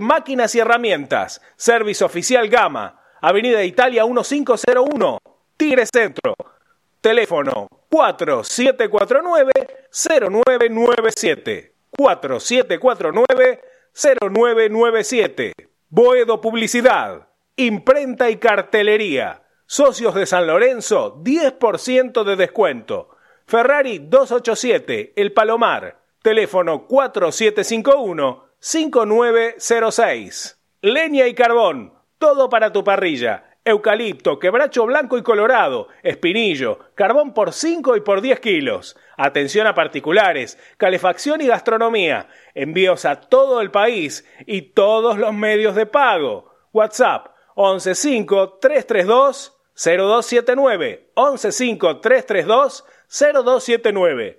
máquinas y herramientas. Servicio Oficial Gama. Avenida Italia 1501, Tigre Centro. Teléfono 4749-0997. 4749-0997. Boedo Publicidad. Imprenta y cartelería. Socios de San Lorenzo, 10% de descuento. Ferrari 287, El Palomar. Teléfono 4751-5906. Leña y carbón. Todo para tu parrilla eucalipto, quebracho blanco y colorado, espinillo, carbón por 5 y por 10 kilos. Atención a particulares, calefacción y gastronomía. Envíos a todo el país y todos los medios de pago. WhatsApp 115-332-0279. 115-332-0279.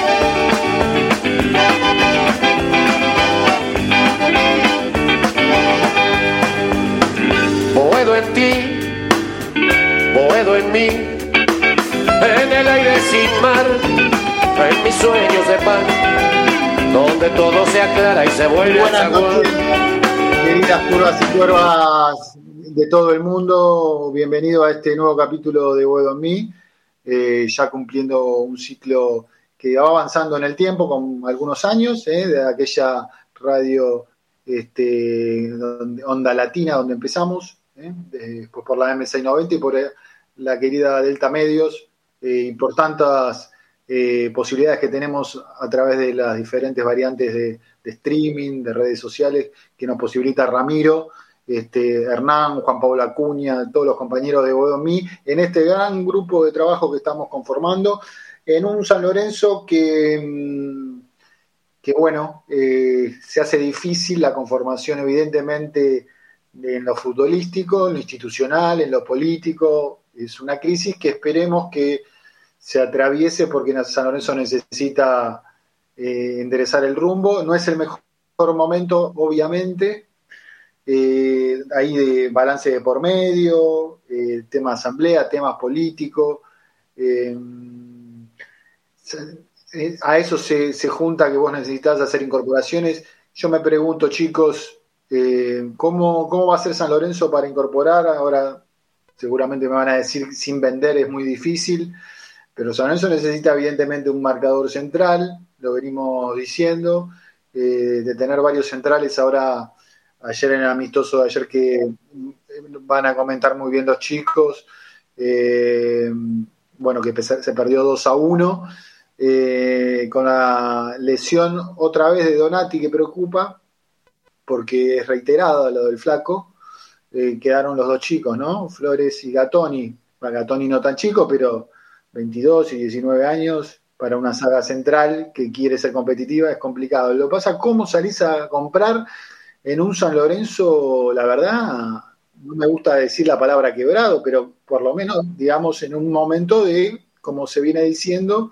en mí, en el aire sin mar, en mis sueños de pan, donde todo se aclara y se vuelve a noches, queridas curvas y curvas de todo el mundo, bienvenido a este nuevo capítulo de Boedo en mí, eh, ya cumpliendo un ciclo que va avanzando en el tiempo con algunos años, eh, de aquella radio este, Onda Latina donde empezamos, eh, después por la M690 y por la querida Delta Medios, eh, importantes eh, posibilidades que tenemos a través de las diferentes variantes de, streaming, de redes sociales, que nos posibilita Ramiro, este, Hernán, Juan Pablo Acuña, todos los compañeros de Bodomí, en este gran grupo de trabajo que estamos conformando, en un San Lorenzo que, mm, que bueno, eh, se hace difícil la conformación evidentemente en lo futbolístico, en lo institucional, en lo político, es una crisis que esperemos que se atraviese porque San Lorenzo necesita eh, enderezar el rumbo. No es el mejor momento, obviamente. Eh, hay de balance de por medio, eh, tema asamblea, temas políticos. a eso se, se, junta que vos necesitas hacer incorporaciones. Yo me pregunto, chicos, ¿cómo, ¿cómo va a ser San Lorenzo para incorporar? Ahora seguramente me van a decir sin vender es muy difícil, pero San Lorenzo necesita evidentemente un marcador central, lo venimos diciendo, eh, de tener varios centrales ahora, ayer en el amistoso de ayer que van a comentar muy bien los chicos, eh, bueno, que se perdió 2 a 1, eh, con la lesión otra vez de Donati que preocupa, porque es reiterado lo del flaco, eh, quedaron los dos chicos, ¿no? Flores y Gatoni. Gatoni no tan chico, pero 22 y 19 años para una saga central que quiere ser competitiva es complicado. Lo pasa, ¿cómo salís a comprar en un San Lorenzo, la verdad, no me gusta decir la palabra quebrado, pero por lo menos, digamos, en un momento de, como se viene diciendo,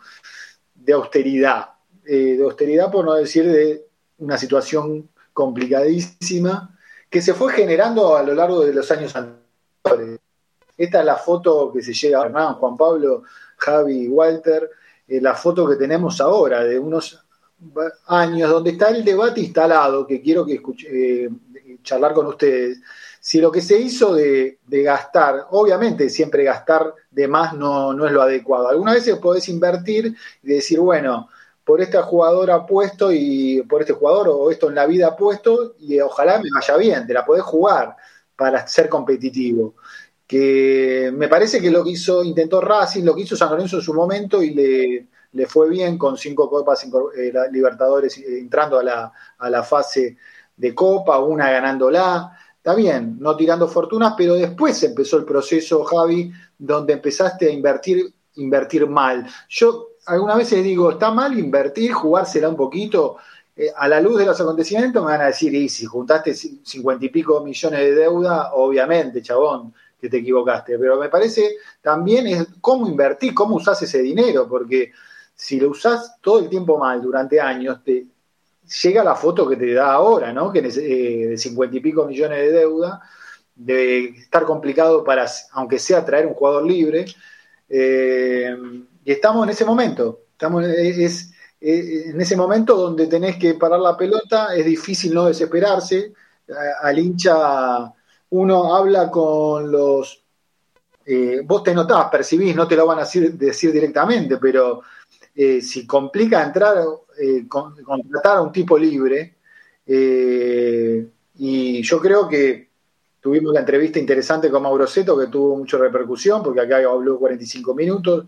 de austeridad. Eh, de austeridad, por no decir de una situación complicadísima que se fue generando a lo largo de los años anteriores. Esta es la foto que se llega Hernán, Juan Pablo, Javi, Walter, eh, la foto que tenemos ahora de unos años donde está el debate instalado que quiero que escuche, eh, charlar con ustedes. Si lo que se hizo de, gastar, obviamente siempre gastar de más no, no es lo adecuado. Algunas veces podés invertir y decir, bueno, por esta jugadora puesto y por este jugador o esto en la vida puesto y ojalá me vaya bien, te la podés jugar para ser competitivo. Que me parece que lo que hizo, intentó Racing, lo que hizo San Lorenzo en su momento y le, fue bien con cinco copas eh, Libertadores eh, entrando a la, a la fase de Copa, una ganándola. Está bien, no tirando fortunas, pero después empezó el proceso, Javi, donde empezaste a invertir, invertir mal. Yo algunas veces digo, está mal invertir, jugársela un poquito eh, a la luz de los acontecimientos me van a decir, y si juntaste cincuenta y pico millones de deuda, obviamente, chabón, que te equivocaste. Pero me parece también es cómo invertir, cómo usás ese dinero, porque si lo usás todo el tiempo mal durante años, te llega la foto que te da ahora, ¿no? Que eh, de cincuenta y pico millones de deuda, de estar complicado para, aunque sea traer un jugador libre. Eh, y estamos en ese momento. Estamos, es, en ese momento donde tenés que parar la pelota, es difícil no desesperarse. Al hincha, uno habla con los. Eh, vos te notás, percibís, no te lo van a decir, directamente, pero eh, si complica entrar, eh, contratar a un tipo libre, y yo creo que tuvimos la entrevista interesante con Mauro Seto, que tuvo mucha repercusión, porque acá habló 45 minutos.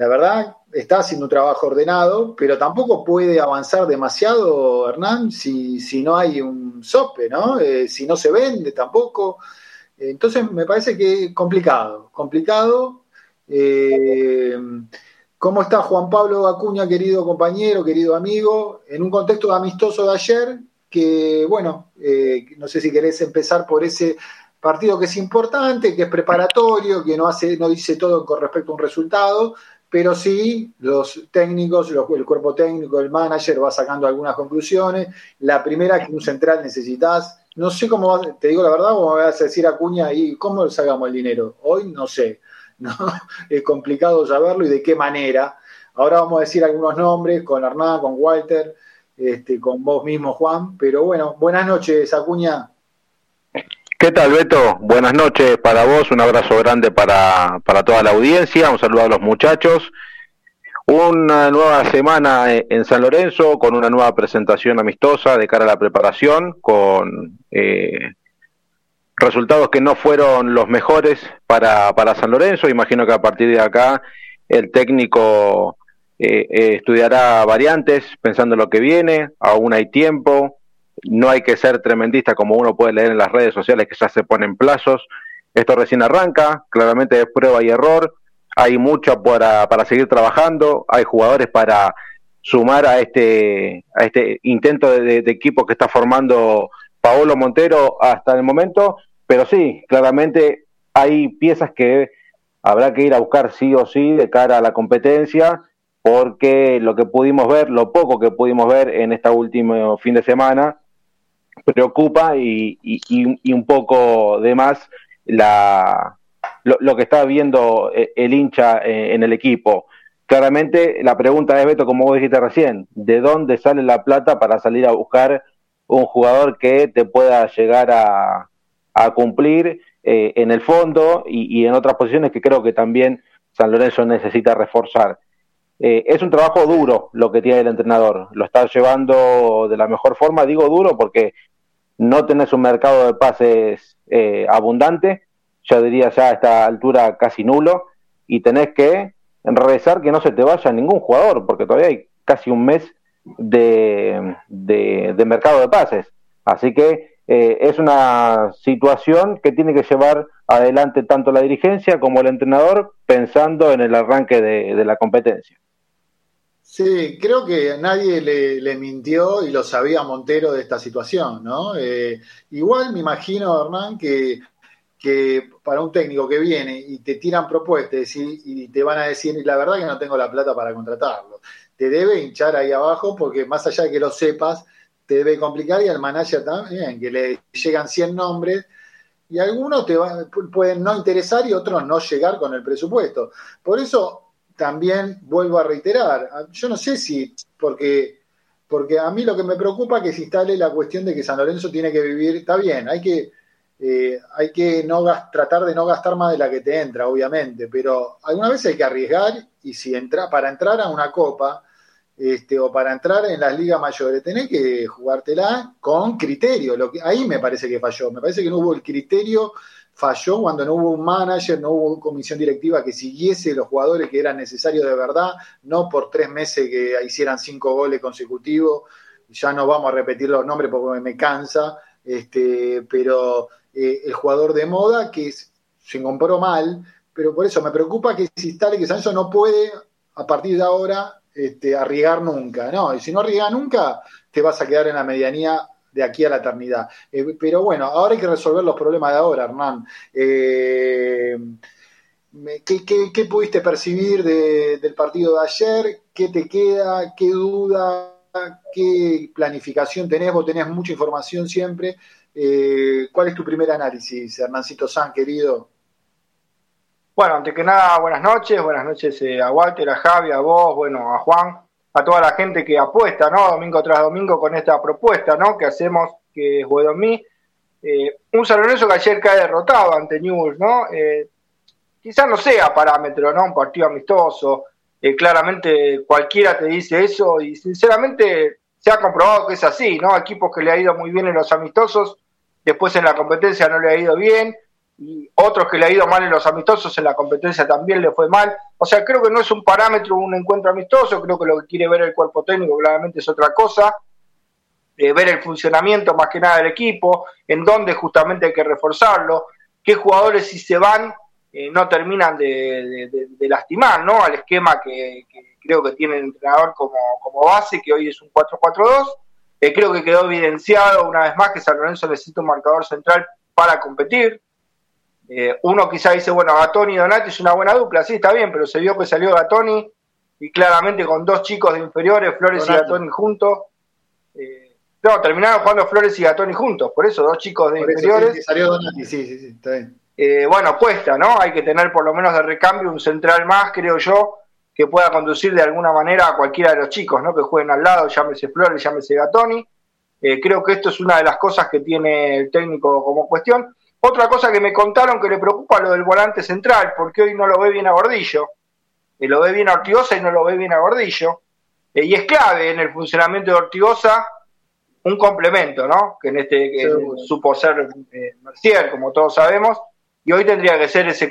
La verdad, está haciendo un trabajo ordenado, pero tampoco puede avanzar demasiado, Hernán, si, si no hay un sope, ¿no? Eh, si no se vende tampoco. Entonces me parece que complicado, complicado. Eh, ¿Cómo está Juan Pablo Acuña, querido compañero, querido amigo? En un contexto amistoso de ayer, que bueno, eh, no sé si querés empezar por ese partido que es importante, que es preparatorio, que no hace, no dice todo con respecto a un resultado, pero sí los técnicos, el cuerpo técnico, el manager va sacando algunas conclusiones. La primera que un central necesitas, no sé cómo, te digo la verdad, cómo vas a decir a Cuña y cómo sacamos el dinero. Hoy no sé, ¿no? es complicado saberlo y de qué manera. Ahora vamos a decir algunos nombres con Hernán, con Walter, este, con vos mismo, Juan. Pero bueno, buenas noches, Acuña. ¿Qué tal, Beto? Buenas noches para vos, un abrazo grande para, para toda la audiencia, un saludo a los muchachos. Una nueva semana en San Lorenzo con una nueva presentación amistosa de cara a la preparación, con eh, resultados que no fueron los mejores para, para San Lorenzo. Imagino que a partir de acá el técnico eh, eh, estudiará variantes pensando en lo que viene, aún hay tiempo, no hay que ser tremendista como uno puede leer en las redes sociales que ya se ponen plazos. Esto recién arranca, claramente es prueba y error. Hay mucho para, para seguir trabajando, hay jugadores para sumar a este, a este intento de, equipo que está formando Paolo Montero hasta el momento, pero sí, claramente hay piezas que habrá que ir a buscar sí o sí de cara a la competencia, porque lo que pudimos ver, lo poco que pudimos ver en este último fin de semana, preocupa y, un poco de más la, lo, que está viendo eh, el hincha eh, en el equipo. Claramente la pregunta es, Beto, como vos dijiste recién, ¿de dónde sale la plata para salir a buscar un jugador que te pueda llegar a, cumplir eh, en el fondo y, en otras posiciones que creo que también San Lorenzo necesita reforzar? Es un trabajo duro lo que tiene el entrenador, lo está llevando de la mejor forma, digo duro porque no tenés un mercado de pases eh, abundante, yo diría ya a esta altura casi nulo, y tenés que rezar que no se te vaya ningún jugador, porque todavía hay casi un mes de, de, mercado de pases. Así que eh, es una situación que tiene que llevar adelante tanto la dirigencia como el entrenador pensando en el arranque de la competencia. Sí, creo que nadie le, mintió y lo sabía Montero de esta situación, ¿no? Eh, igual me imagino, Hernán, que, para un técnico que viene y te tiran propuestas y, te van a decir, la verdad que no tengo la plata para contratarlo, te debe hinchar ahí abajo porque más allá de que lo sepas, te debe complicar y al manager también, que le llegan 100 nombres y algunos te pueden no interesar y otros no llegar con el presupuesto. Por eso también vuelvo a reiterar, yo no sé si, porque, porque a mí lo que me preocupa es que se instale la cuestión de que San Lorenzo tiene que vivir, está bien, hay que, eh, hay que no tratar de no gastar más de la que te entra, obviamente, pero alguna vez hay que arriesgar y si entra, para entrar a una copa este, o para entrar en las ligas mayores, tenés que jugártela con criterio. Lo que, ahí me parece que falló, me parece que no hubo el criterio falló cuando no hubo un manager, no hubo una comisión directiva que siguiese los jugadores que eran necesarios de verdad, no por tres meses que hicieran cinco goles consecutivos. Ya no vamos a repetir los nombres porque me cansa, este, pero eh, el jugador de moda que se compró mal, pero por eso me preocupa que si instale que Sancho no puede a partir de ahora este, arriesgar nunca, ¿no? Y si no arriesgas nunca, te vas a quedar en la medianía de aquí a la eternidad. Eh, pero bueno, ahora hay que resolver los problemas de ahora, Hernán. Eh, ¿qué, pudiste percibir del partido de ayer? ¿Qué te queda? ¿Qué duda? ¿Qué planificación tenés? Vos tenés mucha información siempre. Eh, ¿Cuál es tu primer análisis, Hernancito San, querido? Bueno, antes que nada, buenas noches, buenas noches a Walter, a Javi, a vos, bueno, a Juan a toda la gente que apuesta, ¿no? Domingo tras domingo con esta propuesta, ¿no? Que hacemos, que es Guadomí. Eh, un San que ayer cae derrotado ante News, ¿no? Eh, quizás no sea parámetro, ¿no? Un partido amistoso. Eh, claramente cualquiera te dice eso y sinceramente se ha comprobado que es así, ¿no? Equipos que le ha ido muy bien en los amistosos, después en la competencia no le ha ido bien y otros que le ha ido mal en los amistosos, en la competencia también le fue mal. O sea, creo que no es un parámetro un encuentro amistoso, creo que lo que quiere ver el cuerpo técnico claramente es otra cosa, eh, ver el funcionamiento más que nada del equipo, en dónde justamente hay que reforzarlo, qué jugadores si se van eh, no terminan de, lastimar ¿no? al esquema que, creo que tiene el entrenador como, como base, que hoy es un 4-4-2. Eh, creo que quedó evidenciado una vez más que San Lorenzo necesita un marcador central para competir. Eh, uno quizá dice, bueno, Gatoni y Donati es una buena dupla, sí, está bien, pero se vio que salió Gatoni y claramente con dos chicos de inferiores, Flores y Gatoni juntos. Eh, no, terminaron jugando Flores y Gatoni juntos, por eso, dos chicos de inferiores. salió Donati, sí, sí, sí, está bien. Eh, bueno, cuesta, ¿no? Hay que tener por lo menos de recambio un central más, creo yo, que pueda conducir de alguna manera a cualquiera de los chicos, ¿no? Que jueguen al lado, llámese Flores, llámese Gatoni. creo que esto es una de las cosas que tiene el técnico como cuestión. Otra cosa que me contaron que le preocupa lo del volante central, porque hoy no lo ve bien a Gordillo. Y lo ve bien a Ortigosa y no lo ve bien a Gordillo. Eh, y es clave en el funcionamiento de Ortigosa un complemento, ¿no? Que en este que supo ser eh, Mercier, como todos sabemos, y hoy tendría que ser ese,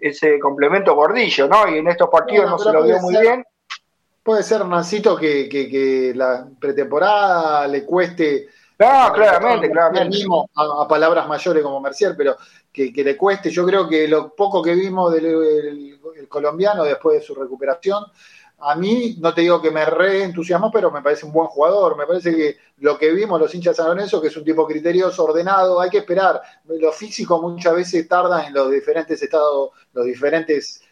ese complemento Gordillo, ¿no? Y en estos partidos no, se lo vio muy bien. Puede ser, Nancito, que, que, que la pretemporada le cueste no, claramente, claramente. Mismo a, palabras mayores como Mercier, pero que, le cueste. Yo creo que lo poco que vimos del colombiano después de su recuperación, a mí no te digo que me reentusiasmó, pero me parece un buen jugador. Me parece que lo que vimos los hinchas de San Lorenzo, que es un tipo criterioso, ordenado, hay que esperar. Lo físico muchas veces tarda en los diferentes estados, los diferentes,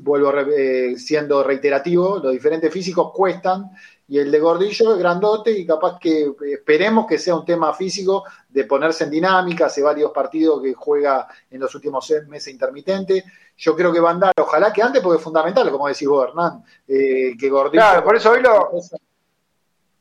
vuelvo eh, siendo reiterativo, los diferentes físicos cuestan y el de Gordillo es grandote y capaz que esperemos que sea un tema físico de ponerse en dinámica, hace varios partidos que juega en los últimos meses intermitente. Yo creo que va a andar, ojalá que antes, porque es fundamental, como decís vos, Hernán, eh, que Gordillo... Claro, por eso hoy lo...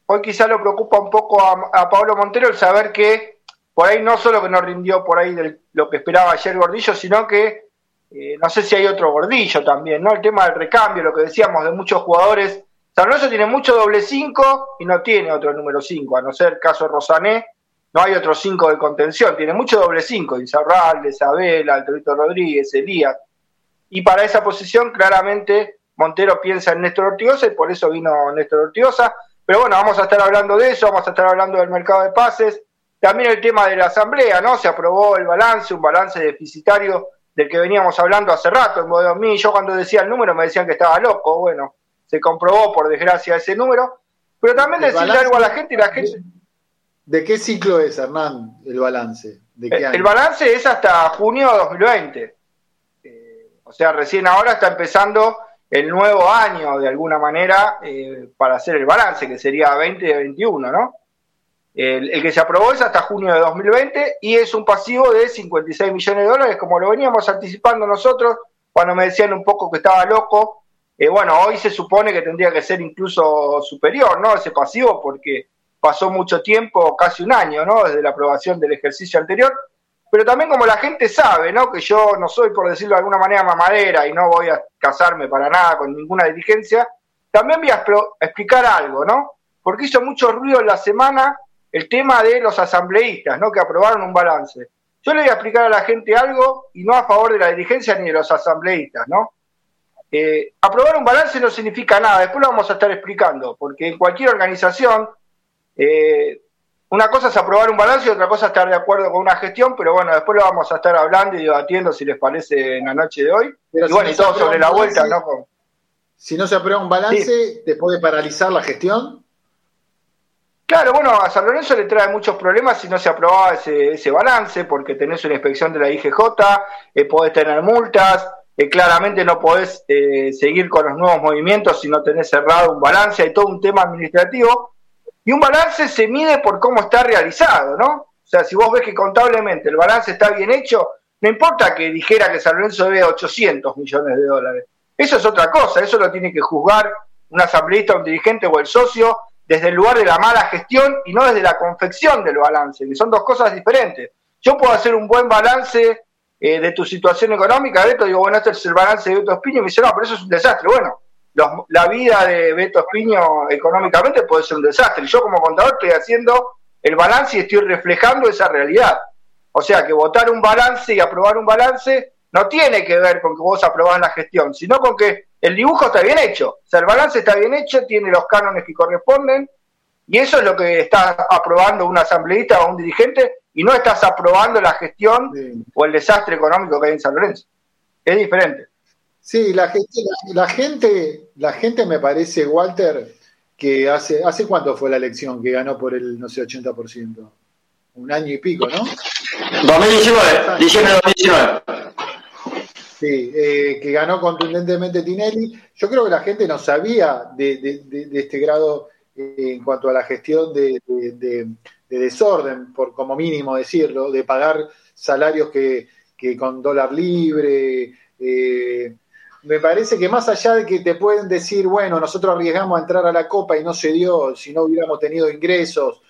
Hoy quizá lo preocupa un poco a, Pablo Montero el saber que por ahí no solo que no rindió por ahí lo que esperaba ayer Gordillo, sino que eh, no sé si hay otro Gordillo también, ¿no? El tema del recambio, lo que decíamos de muchos jugadores San Lorenzo tiene mucho doble 5 y no tiene otro número 5, a no ser caso Rosané, no hay otro 5 de contención, tiene mucho doble 5, Izarral, Isabela, Altorito Rodríguez, Elías. Y para esa posición, claramente, Montero piensa en Néstor Ortigosa y por eso vino Néstor Ortigosa. Pero bueno, vamos a estar hablando de eso, vamos a estar hablando del mercado de pases. También el tema de la asamblea, ¿no? Se aprobó el balance, un balance deficitario del que veníamos hablando hace rato en modo mí. Yo cuando decía el número me decían que estaba loco. Bueno, se comprobó por desgracia ese número, pero también decirle algo a la gente y la gente... ¿De qué ciclo es, Hernán, el balance? ¿De qué el, balance es hasta junio de 2020. Eh, o sea, recién ahora está empezando el nuevo año, de alguna manera, eh, para hacer el balance, que sería 2021, ¿no? El, el, que se aprobó es hasta junio de 2020 y es un pasivo de 56 millones de dólares, como lo veníamos anticipando nosotros cuando me decían un poco que estaba loco eh, bueno, hoy se supone que tendría que ser incluso superior, ¿no? Ese pasivo, porque pasó mucho tiempo, casi un año, ¿no? Desde la aprobación del ejercicio anterior. Pero también como la gente sabe, ¿no? Que yo no soy, por decirlo de alguna manera, mamadera y no voy a casarme para nada con ninguna dirigencia, también voy a explicar algo, ¿no? Porque hizo mucho ruido en la semana el tema de los asambleístas, ¿no? Que aprobaron un balance. Yo le voy a explicar a la gente algo y no a favor de la dirigencia ni de los asambleístas, ¿no? Eh, aprobar un balance no significa nada, después lo vamos a estar explicando, porque en cualquier organización, eh, una cosa es aprobar un balance y otra cosa es estar de acuerdo con una gestión, pero bueno, después lo vamos a estar hablando y debatiendo si les parece en la noche de hoy. y bueno, y todo sobre la vuelta, ¿no? si no se aprueba un balance, ¿te puede paralizar la gestión? Claro, bueno, a San Lorenzo le trae muchos problemas si no se aprobaba ese, ese balance, porque tenés una inspección de la IGJ, eh, podés tener multas, eh, claramente no podés eh, seguir con los nuevos movimientos si no tenés cerrado un balance, hay todo un tema administrativo, y un balance se mide por cómo está realizado, ¿no? O sea, si vos ves que contablemente el balance está bien hecho, no importa que dijera que San Lorenzo debe 800 millones de dólares, eso es otra cosa, eso lo tiene que juzgar un asambleísta, un dirigente o el socio desde el lugar de la mala gestión y no desde la confección del balance, que son dos cosas diferentes. Yo puedo hacer un buen balance eh, de tu situación económica, Beto, digo, bueno, este es el balance de Beto Espiño, y me dice, no, pero eso es un desastre. Bueno, la vida de Beto Espiño económicamente puede ser un desastre. Yo como contador estoy haciendo el balance y estoy reflejando esa realidad. O sea que votar un balance y aprobar un balance no tiene que ver con que vos aprobás la gestión, sino con que el dibujo está bien hecho, o sea, el balance está bien hecho, tiene los cánones que corresponden, y eso es lo que está aprobando un asambleísta o un dirigente, y no estás aprobando la gestión o el desastre económico que hay en San Lorenzo. Es diferente. Sí, la gente, la, gente, la gente me parece, Walter, que hace, ¿hace cuánto fue la elección que ganó por el, no sé, 80%? Un año y pico, ¿no? 2019, diciembre de 2019. Sí, eh, que ganó contundentemente Tinelli. Yo creo que la gente no sabía de, este grado en cuanto a la gestión de, desorden, por como mínimo decirlo, de pagar salarios que, con dólar libre. Eh, me parece que más allá de que te pueden decir, bueno, nosotros arriesgamos a entrar a la Copa y no se dio, si no hubiéramos tenido ingresos,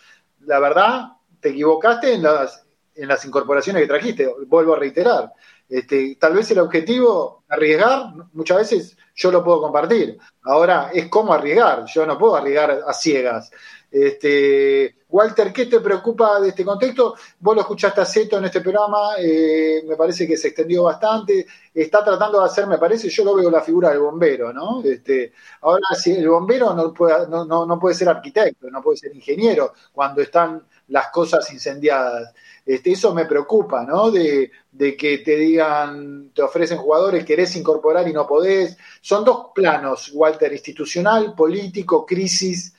la verdad, te equivocaste en las, en las incorporaciones que trajiste, vuelvo a reiterar. Este, tal vez el objetivo, arriesgar, muchas veces yo lo puedo compartir. Ahora es cómo arriesgar, yo no puedo arriesgar a ciegas. Este, Walter, ¿qué te preocupa de este contexto? Vos lo escuchaste a Zeto en este programa, eh, me parece que se extendió bastante, está tratando de hacer, me parece, yo lo veo la figura del bombero, ¿no? Este, ahora, si el bombero no puede, no, no puede ser arquitecto, no puede ser ingeniero cuando están las cosas incendiadas. Este, eso me preocupa, ¿no? De, que te digan, te ofrecen jugadores, querés incorporar y no podés. Son dos planos, Walter, institucional, político, crisis,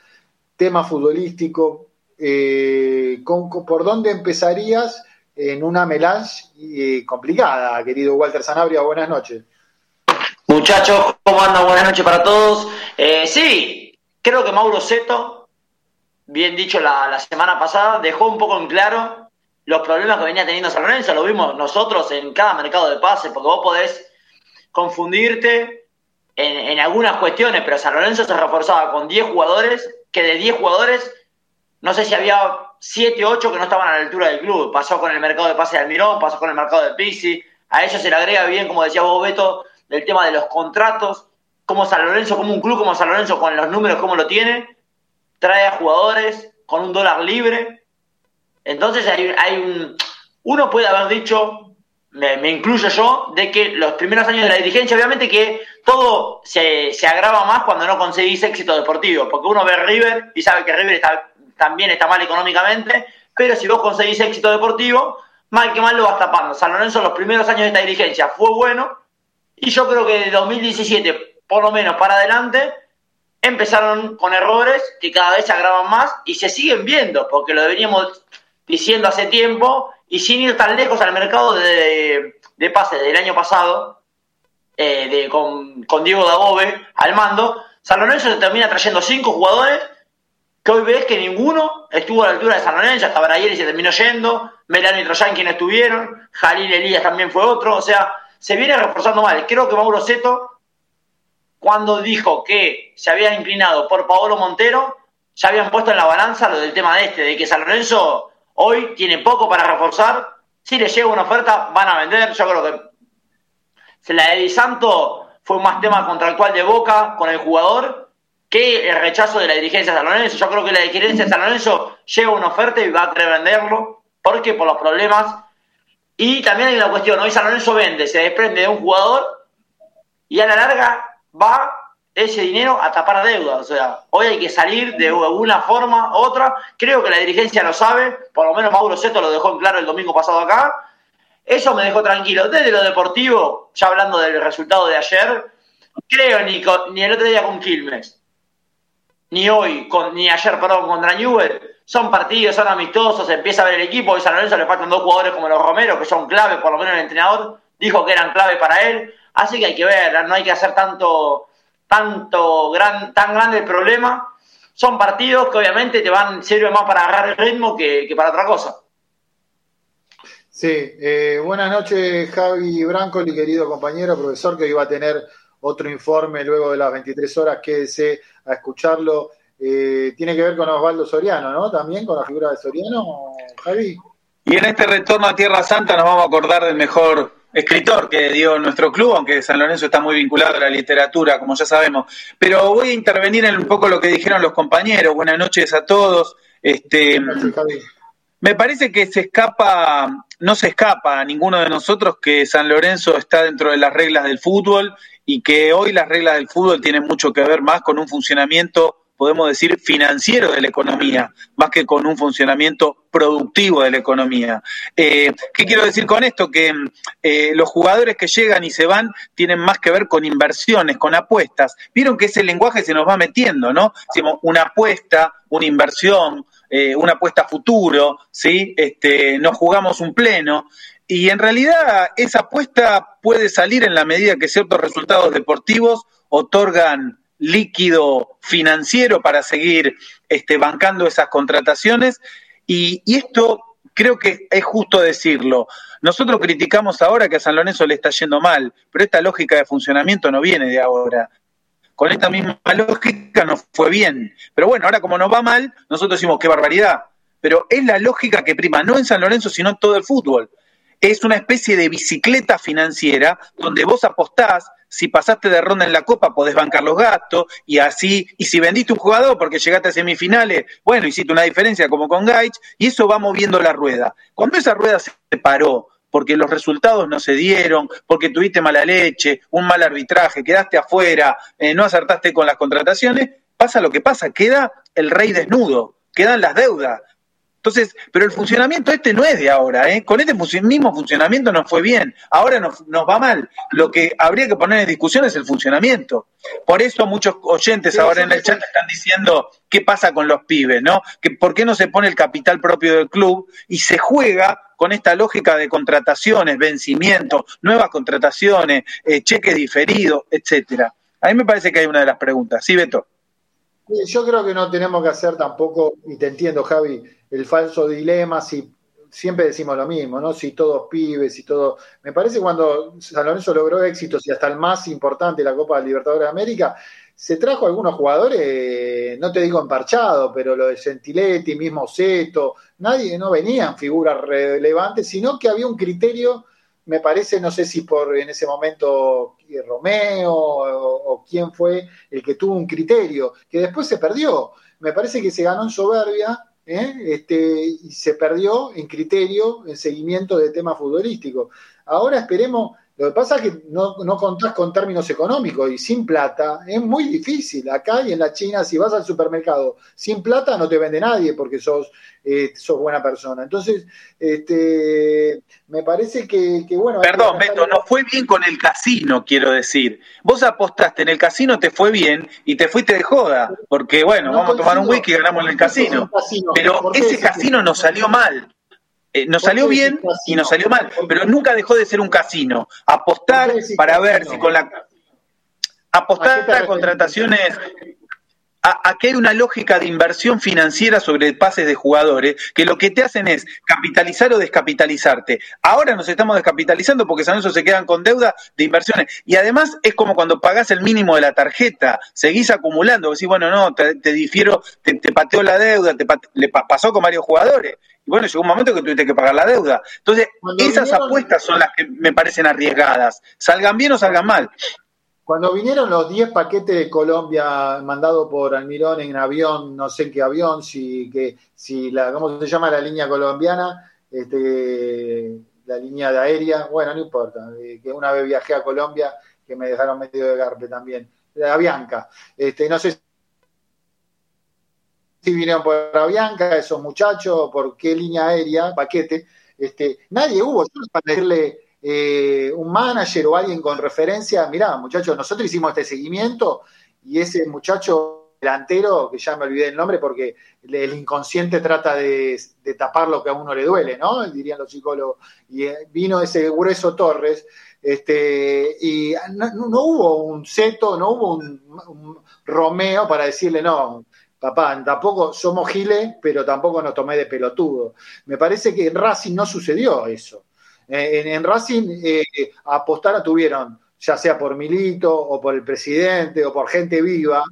tema futbolístico. Eh, ¿Por dónde empezarías en una melange eh, complicada, querido Walter Sanabria? Buenas noches. Muchachos, ¿cómo andan? Buenas noches para todos. Eh, sí, creo que Mauro Seto, bien dicho la, la semana pasada, dejó un poco en claro los problemas que venía teniendo San Lorenzo, lo vimos nosotros en cada mercado de pase, porque vos podés confundirte en, algunas cuestiones, pero San Lorenzo se reforzaba con 10 jugadores, que de 10 jugadores, no sé si había 7 o 8 que no estaban a la altura del club. Pasó con el mercado de pase de Almirón, pasó con el mercado de Pizzi, a ellos se le agrega bien, como decía vos, Beto, el tema de los contratos, como San Lorenzo, como un club como San Lorenzo, con los números como lo tiene, trae a jugadores con un dólar libre, entonces hay, hay un, uno puede haber dicho, me, incluyo yo, de que los primeros años de la dirigencia, obviamente que todo se, se agrava más cuando no conseguís éxito deportivo, porque uno ve River y sabe que River también está mal económicamente, pero si vos conseguís éxito deportivo, mal que mal lo vas tapando. San Lorenzo los primeros años de esta dirigencia fue bueno, y yo creo que de 2017, por lo menos para adelante, empezaron con errores que cada vez se agravan más y se siguen viendo, porque lo deberíamos diciendo hace tiempo y sin ir tan lejos al mercado de, de pase del año pasado, eh, de, con, con, Diego Dabove al mando, San Lorenzo se termina trayendo cinco jugadores que hoy ves que ninguno estuvo a la altura de San Lorenzo, hasta Brayeri se terminó yendo, Melano y Troyan quienes estuvieron, Jalil Elías también fue otro, o sea, se viene reforzando mal. Creo que Mauro Seto, cuando dijo que se había inclinado por Paolo Montero, ya habían puesto en la balanza lo del tema de este, de que San Lorenzo Hoy tiene poco para reforzar. Si le llega una oferta, van a vender. Yo creo que la de Di Santo fue más tema contractual de Boca con el jugador que el rechazo de la dirigencia de San Lorenzo. Yo creo que la dirigencia de San Lorenzo llega una oferta y va a querer venderlo. porque Por los problemas. Y también hay una cuestión. Hoy San Lorenzo vende, se desprende de un jugador y a la larga va ese dinero a tapar deuda. O sea, hoy hay que salir de alguna forma u otra. Creo que la dirigencia lo sabe, por lo menos Mauro Seto lo dejó en claro el domingo pasado acá. Eso me dejó tranquilo. Desde lo deportivo, ya hablando del resultado de ayer, creo ni, ni el otro día con Quilmes, ni hoy, con, ni ayer, perdón, contra Newell. Son partidos, son amistosos, empieza a ver el equipo. Y San Lorenzo le faltan dos jugadores como los Romero, que son clave, por lo menos el entrenador dijo que eran clave para él. Así que hay que ver, no hay que hacer tanto, tanto gran, tan grande el problema. Son partidos que obviamente te van, sirven más para agarrar el ritmo que, para otra cosa. Sí, eh, buenas noches Javi Branco, mi querido compañero, profesor, que iba a tener otro informe luego de las 23 horas, quédese a escucharlo. Eh, tiene que ver con Osvaldo Soriano, ¿no? También con la figura de Soriano, Javi. Y en este retorno a Tierra Santa nos vamos a acordar del mejor escritor que dio nuestro club, aunque San Lorenzo está muy vinculado a la literatura, como ya sabemos. Pero voy a intervenir en un poco lo que dijeron los compañeros. Buenas noches a todos. Este, me parece que se escapa, no se escapa a ninguno de nosotros que San Lorenzo está dentro de las reglas del fútbol y que hoy las reglas del fútbol tienen mucho que ver más con un funcionamiento podemos decir, financiero de la economía, más que con un funcionamiento productivo de la economía. Eh, ¿Qué quiero decir con esto? Que eh, los jugadores que llegan y se van tienen más que ver con inversiones, con apuestas. Vieron que ese lenguaje se nos va metiendo, ¿no? Decimos, una apuesta, una inversión, eh, una apuesta a futuro, ¿sí? Este, nos jugamos un pleno. Y en realidad esa apuesta puede salir en la medida que ciertos resultados deportivos otorgan líquido financiero para seguir este, bancando esas contrataciones. Y, esto creo que es justo decirlo. Nosotros criticamos ahora que a San Lorenzo le está yendo mal, pero esta lógica de funcionamiento no viene de ahora. Con esta misma lógica nos fue bien. Pero bueno, ahora como nos va mal, nosotros decimos qué barbaridad. Pero es la lógica que prima, no en San Lorenzo, sino en todo el fútbol. Es una especie de bicicleta financiera donde vos apostás si pasaste de ronda en la Copa podés bancar los gastos y así, y si vendiste un jugador porque llegaste a semifinales, bueno, hiciste una diferencia como con Gaich y eso va moviendo la rueda. Cuando esa rueda se paró, porque los resultados no se dieron, porque tuviste mala leche, un mal arbitraje, quedaste afuera, eh, no acertaste con las contrataciones, pasa lo que pasa, queda el rey desnudo, quedan las deudas, entonces, pero el funcionamiento este no es de ahora, ¿eh? Con este mismo funcionamiento nos fue bien, ahora nos, nos, va mal. Lo que habría que poner en discusión es el funcionamiento. Por eso muchos oyentes ahora en el chat están diciendo qué pasa con los pibes, ¿no? Que por qué no se pone el capital propio del club y se juega con esta lógica de contrataciones, vencimientos, nuevas contrataciones, eh, cheques diferidos, etcétera. A mí me parece que hay una de las preguntas. ¿Sí, Beto? Yo creo que no tenemos que hacer tampoco, y te entiendo, Javi, el falso dilema, si siempre decimos lo mismo, ¿no? Si todos pibes, y todo. Me parece cuando San Lorenzo logró éxitos y hasta el más importante, la Copa Libertadores de América, se trajo algunos jugadores, no te digo emparchado, pero lo de Gentiletti, mismo Seto, nadie, no venían figuras relevantes, sino que había un criterio, me parece, no sé si por en ese momento Romeo o quién fue el que tuvo un criterio, que después se perdió. Me parece que se ganó en soberbia ¿eh? este, y se perdió en criterio, en seguimiento de temas futbolísticos. Ahora esperemos, lo que pasa es que no, no contás con términos económicos y sin plata es muy difícil. Acá y en la China, si vas al supermercado sin plata no te vende nadie porque sos, eh, sos buena persona. Entonces, este, me parece que, bueno... Perdón, Beto, no fue bien con el casino, quiero decir. Vos apostaste en el casino, te fue bien y te fuiste de joda, porque bueno, vamos a tomar un whisky y ganamos en el casino. Pero ese casino nos salió mal. Eh, nos salió bien y nos salió mal, pero nunca dejó de ser un casino. Apostar para ver si con la apostar a contrataciones aquí hay una lógica de inversión financiera sobre pases de jugadores que lo que te hacen es capitalizar o descapitalizarte. Ahora nos estamos descapitalizando porque San se quedan con deuda de inversiones. Y además es como cuando pagás el mínimo de la tarjeta, seguís acumulando, decís, bueno, no, te, difiero, te, pateó la deuda, te le pasó con varios jugadores. Y bueno, llegó un momento que tuviste que pagar la deuda. Entonces, esas apuestas son las que me parecen arriesgadas. Salgan bien o salgan mal. Cuando vinieron los 10 paquetes de Colombia mandados por Almirón en avión, no sé qué avión, si, que, si la, ¿cómo se llama la línea colombiana? Este, la línea de aérea, bueno, no importa, eh, que una vez viajé a Colombia que me dejaron medio de garpe también, la Bianca, este, no sé si vinieron por la Bianca esos muchachos, por qué línea aérea, paquete, este, nadie hubo, para decirle eh, un manager o alguien con referencia, mirá, muchachos, nosotros hicimos este seguimiento y ese muchacho delantero, que ya me olvidé el nombre porque el inconsciente trata de, tapar lo que a uno le duele, ¿no? Dirían los psicólogos. Y eh, vino ese grueso Torres, este, y no, hubo un seto, no hubo un, Romeo para decirle, no, papá, tampoco somos giles, pero tampoco nos tomé de pelotudo. Me parece que en Racing no sucedió eso. Eh, en, Racing eh, apostar tuvieron, ya sea por Milito o por el presidente o por gente viva,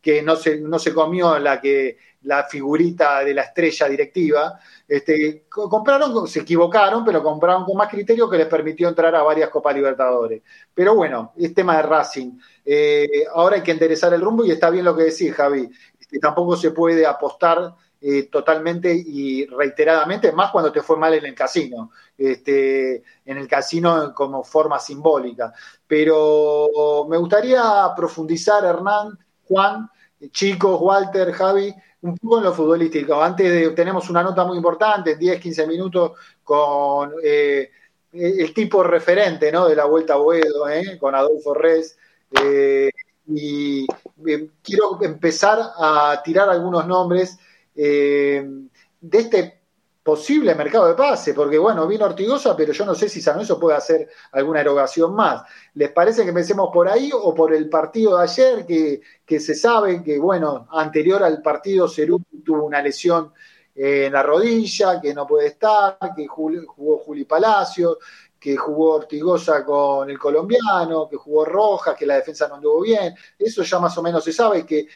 que no se, no se comió la que la figurita de la estrella directiva, este, compraron, se equivocaron, pero compraron con más criterio que les permitió entrar a varias Copas Libertadores. Pero bueno, es tema de Racing. Eh, ahora hay que enderezar el rumbo y está bien lo que decís, Javi. Este, tampoco se puede apostar eh, totalmente y reiteradamente, más cuando te fue mal en el casino, este, en el casino como forma simbólica. Pero me gustaría profundizar, Hernán, Juan, chicos, Walter, Javi, un poco en lo futbolístico. Antes de, tenemos una nota muy importante, en 10, 15 minutos, con eh, el tipo referente ¿no? de la Vuelta a Boedo, ¿eh? con Adolfo Res. y quiero empezar a tirar algunos nombres eh, de este posible mercado de pase, porque bueno, vino Ortigosa, pero yo no sé si San Lorenzo puede hacer alguna erogación más. ¿Les parece que empecemos por ahí o por el partido de ayer, que, se sabe que, bueno, anterior al partido Cerú tuvo una lesión eh, en la rodilla, que no puede estar, que jugó Juli Palacio, que jugó Ortigosa con el colombiano, que jugó Rojas, que la defensa no anduvo bien, eso ya más o menos se sabe, que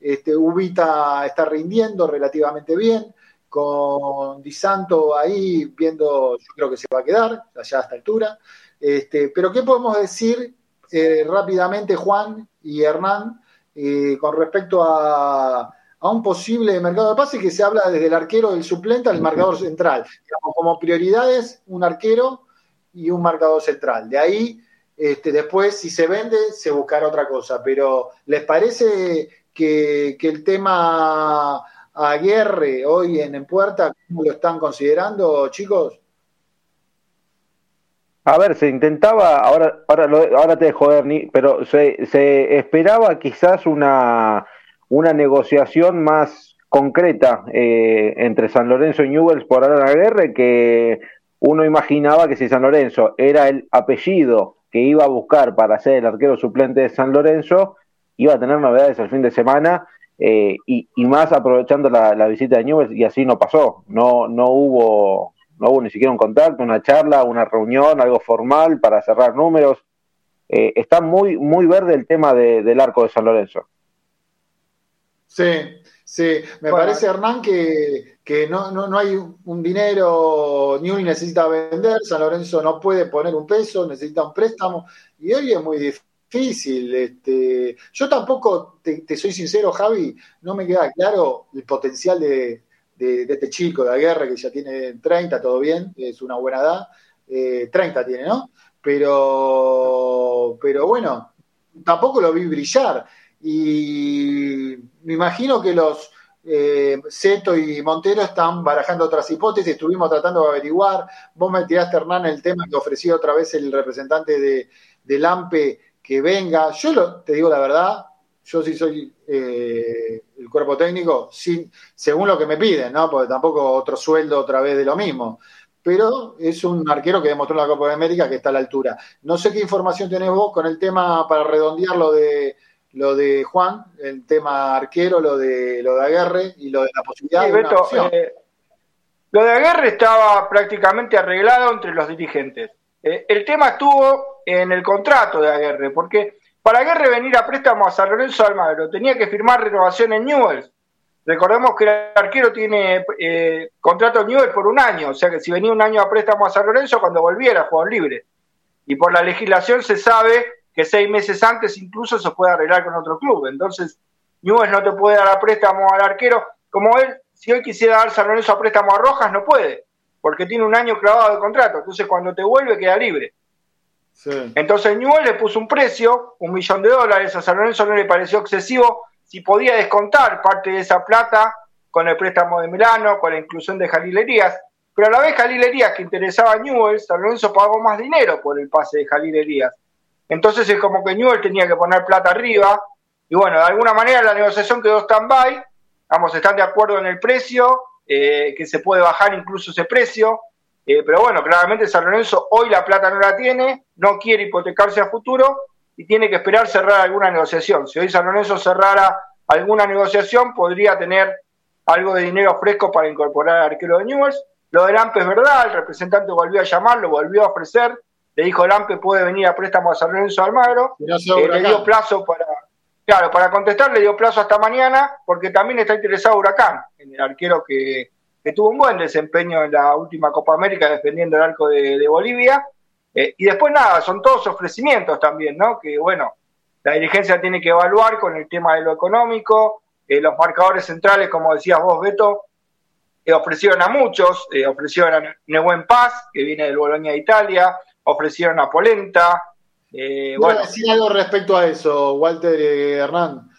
este, Ubita está rindiendo relativamente bien, con Di Santo ahí viendo, yo creo que se va a quedar, allá a esta altura. Este, pero ¿qué podemos decir eh, rápidamente, Juan y Hernán, eh, con respecto a, un posible mercado de pase que se habla desde el arquero del suplente al marcador central? como prioridades, un arquero y un marcador central. De ahí, este, después, si se vende, se buscará otra cosa. Pero, ¿les parece que, el tema Aguerre hoy en, en Puerta, ¿cómo lo están considerando, chicos? A ver, se intentaba, ahora, ahora, ahora te dejo ver, pero se, se esperaba quizás una, una negociación más concreta eh, entre San Lorenzo y Newells por Alan Aguerre que uno imaginaba que si San Lorenzo era el apellido que iba a buscar para ser el arquero suplente de San Lorenzo, iba a tener novedades el fin de semana eh, y, más aprovechando la, visita de Newell's y así no pasó. No, no hubo no hubo ni siquiera un contacto, una charla, una reunión, algo formal para cerrar números. Eh, está muy, muy verde el tema del arco de San Lorenzo. Sí, sí. Me parece, Hernán, que, no, no, hay un dinero, Newell necesita vender, San Lorenzo no puede poner un peso, necesita un préstamo, y hoy es muy difícil difícil. Este, yo tampoco, te, soy sincero, Javi, no me queda claro el potencial de, este chico de la guerra que ya tiene 30, todo bien, es una buena edad. 30 eh, tiene, ¿no? Pero, pero bueno, tampoco lo vi brillar. Y me imagino que los eh, Seto y Montero están barajando otras hipótesis, estuvimos tratando de averiguar. Vos me tiraste, Hernán, el tema que ofreció otra vez el representante de, de Lampe que venga. Yo te digo la verdad, yo sí soy eh, el cuerpo técnico, sin, según lo que me piden, ¿no? Porque tampoco otro sueldo otra vez de lo mismo. Pero es un arquero que demostró en la Copa de América que está a la altura. No sé qué información tenés vos con el tema para redondear lo de lo de Juan, el tema arquero, lo de lo de Aguerre y lo de la posibilidad de una eh, lo de Aguerre estaba prácticamente arreglado entre los dirigentes. Eh, el tema estuvo en el contrato de Aguerre, porque para Aguerre venir a préstamo a San Lorenzo Almagro tenía que firmar renovación en Newells. Recordemos que el arquero tiene eh, contrato en Newells por un año, o sea que si venía un año a préstamo a San Lorenzo, cuando volviera, jugador libre. Y por la legislación se sabe que seis meses antes incluso se puede arreglar con otro club. Entonces, Newells no te puede dar a préstamo al arquero. Como él, si hoy quisiera dar San Lorenzo a préstamo a Rojas, no puede porque tiene un año clavado de contrato. Entonces, cuando te vuelve, queda libre. Entonces, Newell le puso un precio, un millón de dólares. A San Lorenzo no le pareció excesivo. Si podía descontar parte de esa plata con el préstamo de Milano, con la inclusión de Jalil pero a la vez Jalil Elías, que interesaba a Newell, San Lorenzo pagó más dinero por el pase de Jalil Elías. Entonces es como que Newell tenía que poner plata arriba, y bueno, de alguna manera la negociación quedó stand-by, vamos, están de acuerdo en el precio, eh, que se puede bajar incluso ese precio, eh, pero bueno, claramente San Lorenzo hoy la plata no la tiene, no quiere hipotecarse a futuro y tiene que esperar cerrar alguna negociación. Si hoy San Lorenzo cerrara alguna negociación, podría tener algo de dinero fresco para incorporar al arquero de Newells. Lo de Lampe es verdad, el representante volvió a llamarlo, volvió a ofrecer, le dijo Lampe puede venir a préstamo a San Lorenzo Almagro, eh, le dio plazo para, claro, para contestar le dio plazo hasta mañana, porque también está interesado Huracán, en el arquero que, tuvo un buen desempeño en la última Copa América defendiendo el arco de, Bolivia. Eh, y después nada, son todos ofrecimientos también, ¿no? Que bueno, la dirigencia tiene que evaluar con el tema de lo económico, eh, los marcadores centrales, como decías vos, Beto, eh, ofrecieron a muchos, eh, ofrecieron a Nebuen Paz, que viene del Bolonia de Italia, ofrecieron a Polenta. Eh, bueno, decir algo respecto a eso, Walter Hernán.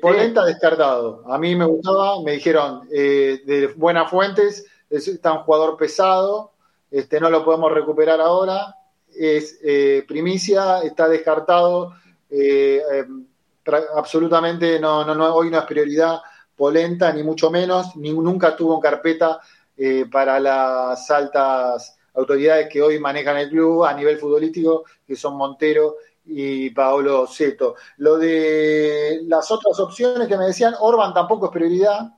Polenta descartado. A mí me gustaba, me dijeron de buenas fuentes, es tan jugador pesado, este, no lo podemos recuperar ahora, es primicia, está descartado absolutamente no, no, no, hoy no es prioridad polenta, ni mucho menos, ni, nunca tuvo en carpeta eh, para las altas autoridades que hoy manejan el club a nivel futbolístico, que son Montero y Paolo Seto. Lo de las otras opciones que me decían, Orban tampoco es prioridad.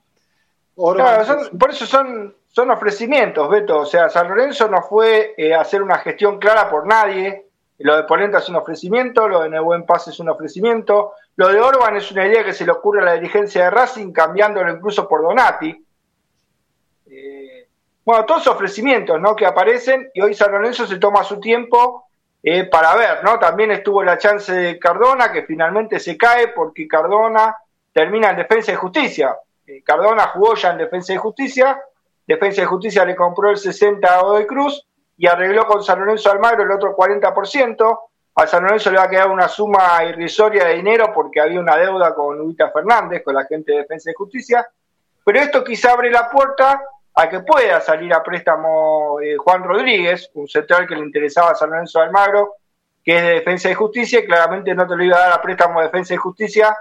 por eso son, son ofrecimientos, Beto. O sea, San Lorenzo no fue eh, a hacer una gestión clara por nadie. Lo de Polenta es un ofrecimiento, lo de Nebuen Paz es un ofrecimiento, lo de Orban es una idea que se le ocurre a la dirigencia de Racing, cambiándolo incluso por Donati. Eh, bueno, todos ofrecimientos ¿no? que aparecen y hoy San Lorenzo se toma su tiempo eh, para ver, ¿no? También estuvo la chance de Cardona, que finalmente se cae porque Cardona termina en Defensa y Justicia. Eh, Cardona jugó ya en Defensa y Justicia, Defensa y Justicia le compró el 60 a Godoy Cruz y arregló con San Lorenzo Almagro el otro 40%. A San Lorenzo le va a quedar una suma irrisoria de dinero porque había una deuda con Ubita Fernández, con la gente de Defensa y Justicia. Pero esto quizá abre la puerta a que pueda salir a préstamo eh, Juan Rodríguez, un central que le interesaba a San Lorenzo de Almagro, que es de Defensa y Justicia, y claramente no te lo iba a dar a préstamo de Defensa y Justicia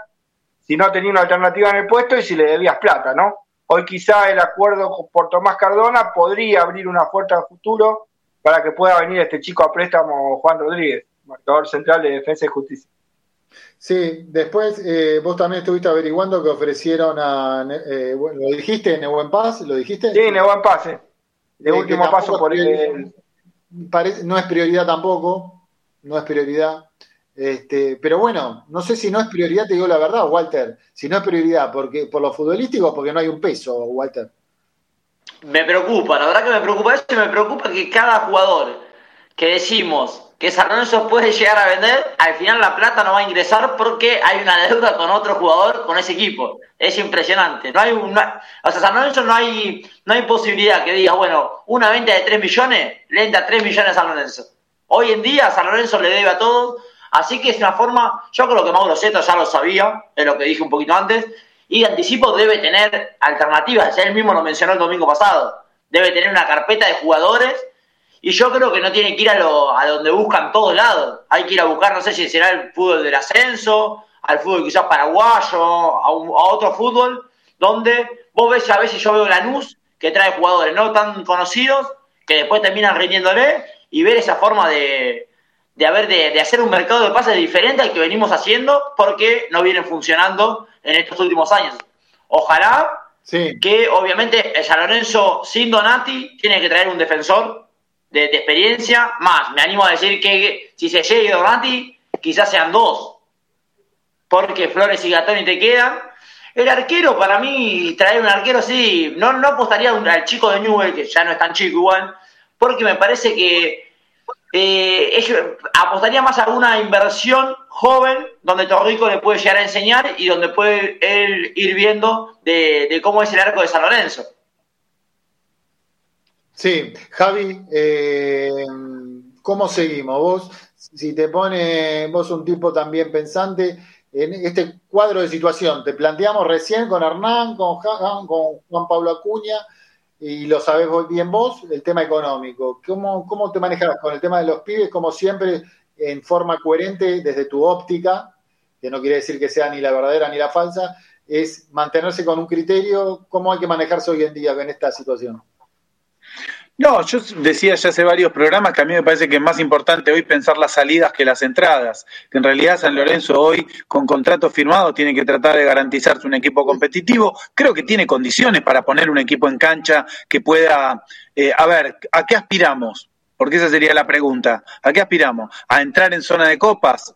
si no tenía una alternativa en el puesto y si le debías plata, ¿no? Hoy quizá el acuerdo por Tomás Cardona podría abrir una puerta al futuro para que pueda venir este chico a préstamo Juan Rodríguez marcador central de Defensa y Justicia. Sí, después eh, vos también estuviste averiguando que ofrecieron a, eh, bueno, ¿lo dijiste, Nebuen Paz? ¿Lo dijiste? Sí, Nebuen Paz, eh. de último paso por el... no es prioridad tampoco, no es prioridad. Este, pero bueno, no sé si no es prioridad, te digo la verdad, Walter. Si no es prioridad, porque por lo futbolístico, porque no hay un peso, Walter. Me preocupa, la verdad que me preocupa eso y me preocupa que cada jugador que decimos que San Lorenzo puede llegar a vender, al final la plata no va a ingresar porque hay una deuda con otro jugador con ese equipo. Es impresionante. No hay una, o sea, San Lorenzo no hay, no hay posibilidad que diga, bueno, una venta de 3 millones le entra 3 millones a San Lorenzo. Hoy en día San Lorenzo le debe a todos, así que es una forma, yo creo que Mauro Zeto ya lo sabía, es lo que dije un poquito antes, y anticipo debe tener alternativas, él mismo lo mencionó el domingo pasado, debe tener una carpeta de jugadores y yo creo que no tiene que ir a, lo, a donde buscan todos lados. Hay que ir a buscar, no sé si será el fútbol del ascenso, al fútbol quizás paraguayo, a, otro fútbol, donde vos ves a veces yo veo Lanús, que trae jugadores no tan conocidos, que después terminan rindiéndole, y ver esa forma de, de, haber, de, hacer un mercado de pases diferente al que venimos haciendo, porque no viene funcionando en estos últimos años. Ojalá que obviamente el San Lorenzo sin Donati tiene que traer un defensor de, experiencia, más, me animo a decir que si se llega Donati, quizás sean dos, porque Flores y Gatoni te quedan. El arquero, para mí, traer un arquero sí, no, no apostaría al chico de Newell, que ya no es tan chico igual, porque me parece que eh, ellos, apostaría más a una inversión joven donde Torrico le puede llegar a enseñar y donde puede él ir viendo de, de cómo es el arco de San Lorenzo. Sí, Javi, eh, ¿cómo seguimos? Vos, si te pone, vos un tipo también pensante, en este cuadro de situación, te planteamos recién con Hernán, con, con Juan Pablo Acuña, y lo sabés bien vos, el tema económico. ¿Cómo, ¿Cómo te manejas con el tema de los pibes? Como siempre, en forma coherente desde tu óptica, que no quiere decir que sea ni la verdadera ni la falsa, es mantenerse con un criterio, ¿cómo hay que manejarse hoy en día en esta situación? No, yo decía ya hace varios programas que a mí me parece que es más importante hoy pensar las salidas que las entradas, en realidad San Lorenzo hoy con contrato firmado tiene que tratar de garantizarse un equipo competitivo, creo que tiene condiciones para poner un equipo en cancha que pueda, eh, a ver, ¿a qué aspiramos? Porque esa sería la pregunta, ¿a qué aspiramos? ¿A entrar en zona de copas?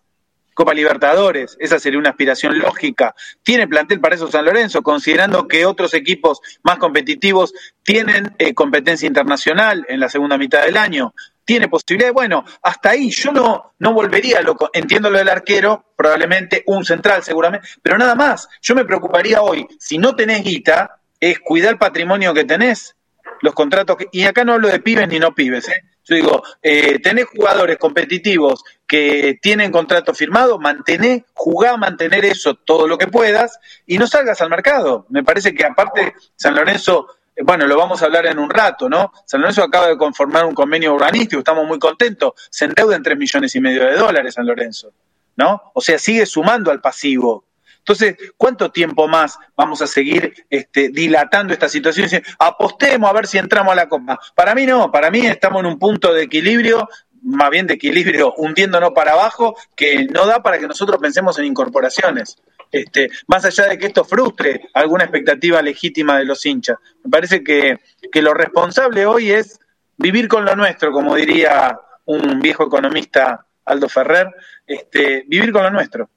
Copa Libertadores, esa sería una aspiración lógica. ¿Tiene plantel para eso San Lorenzo, considerando que otros equipos más competitivos tienen eh, competencia internacional en la segunda mitad del año? ¿Tiene posibilidades? Bueno, hasta ahí yo no, no volvería loco. Entiendo lo del arquero, probablemente un central seguramente, pero nada más. Yo me preocuparía hoy, si no tenés guita, es cuidar el patrimonio que tenés, los contratos, que, y acá no hablo de pibes ni no pibes, ¿eh? Yo digo, eh, tenés jugadores competitivos que tienen contrato firmado, mantener, jugá, mantener eso todo lo que puedas y no salgas al mercado. Me parece que aparte San Lorenzo, eh, bueno, lo vamos a hablar en un rato, ¿no? San Lorenzo acaba de conformar un convenio urbanístico, estamos muy contentos, se endeuda en tres millones y medio de dólares San Lorenzo, ¿no? O sea, sigue sumando al pasivo. Entonces, ¿cuánto tiempo más vamos a seguir este, dilatando esta situación? Apostemos a ver si entramos a la Copa. Para mí no, para mí estamos en un punto de equilibrio, más bien de equilibrio hundiéndonos para abajo, que no da para que nosotros pensemos en incorporaciones. Este, más allá de que esto frustre alguna expectativa legítima de los hinchas. Me parece que, que lo responsable hoy es vivir con lo nuestro, como diría un viejo economista Aldo Ferrer, este, vivir con lo nuestro.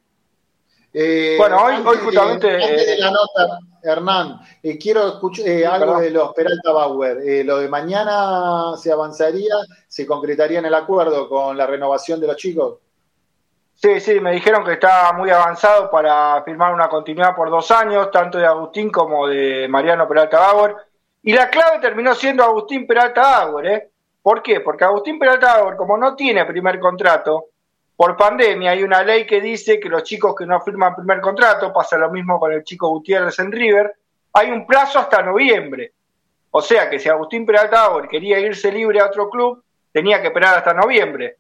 Eh, bueno, hoy, hoy justamente. Antes de la eh, nota, Hernán, eh, quiero escuchar algo de los Peralta Bauer. lo de mañana se avanzaría, se concretaría en el acuerdo con la renovación de los chicos. Sí, sí, me dijeron que está muy avanzado para firmar una continuidad por dos años, tanto de Agustín como de Mariano Peralta Bauer. Y la clave terminó siendo Agustín Peralta Bauer, ¿eh? ¿Por qué? Porque Agustín Peralta Bauer, como no tiene primer contrato, por pandemia hay una ley que dice que los chicos que no firman primer contrato, pasa lo mismo con el chico Gutiérrez en River, hay un plazo hasta noviembre. O sea que si Agustín Peralta quería irse libre a otro club, tenía que esperar hasta noviembre.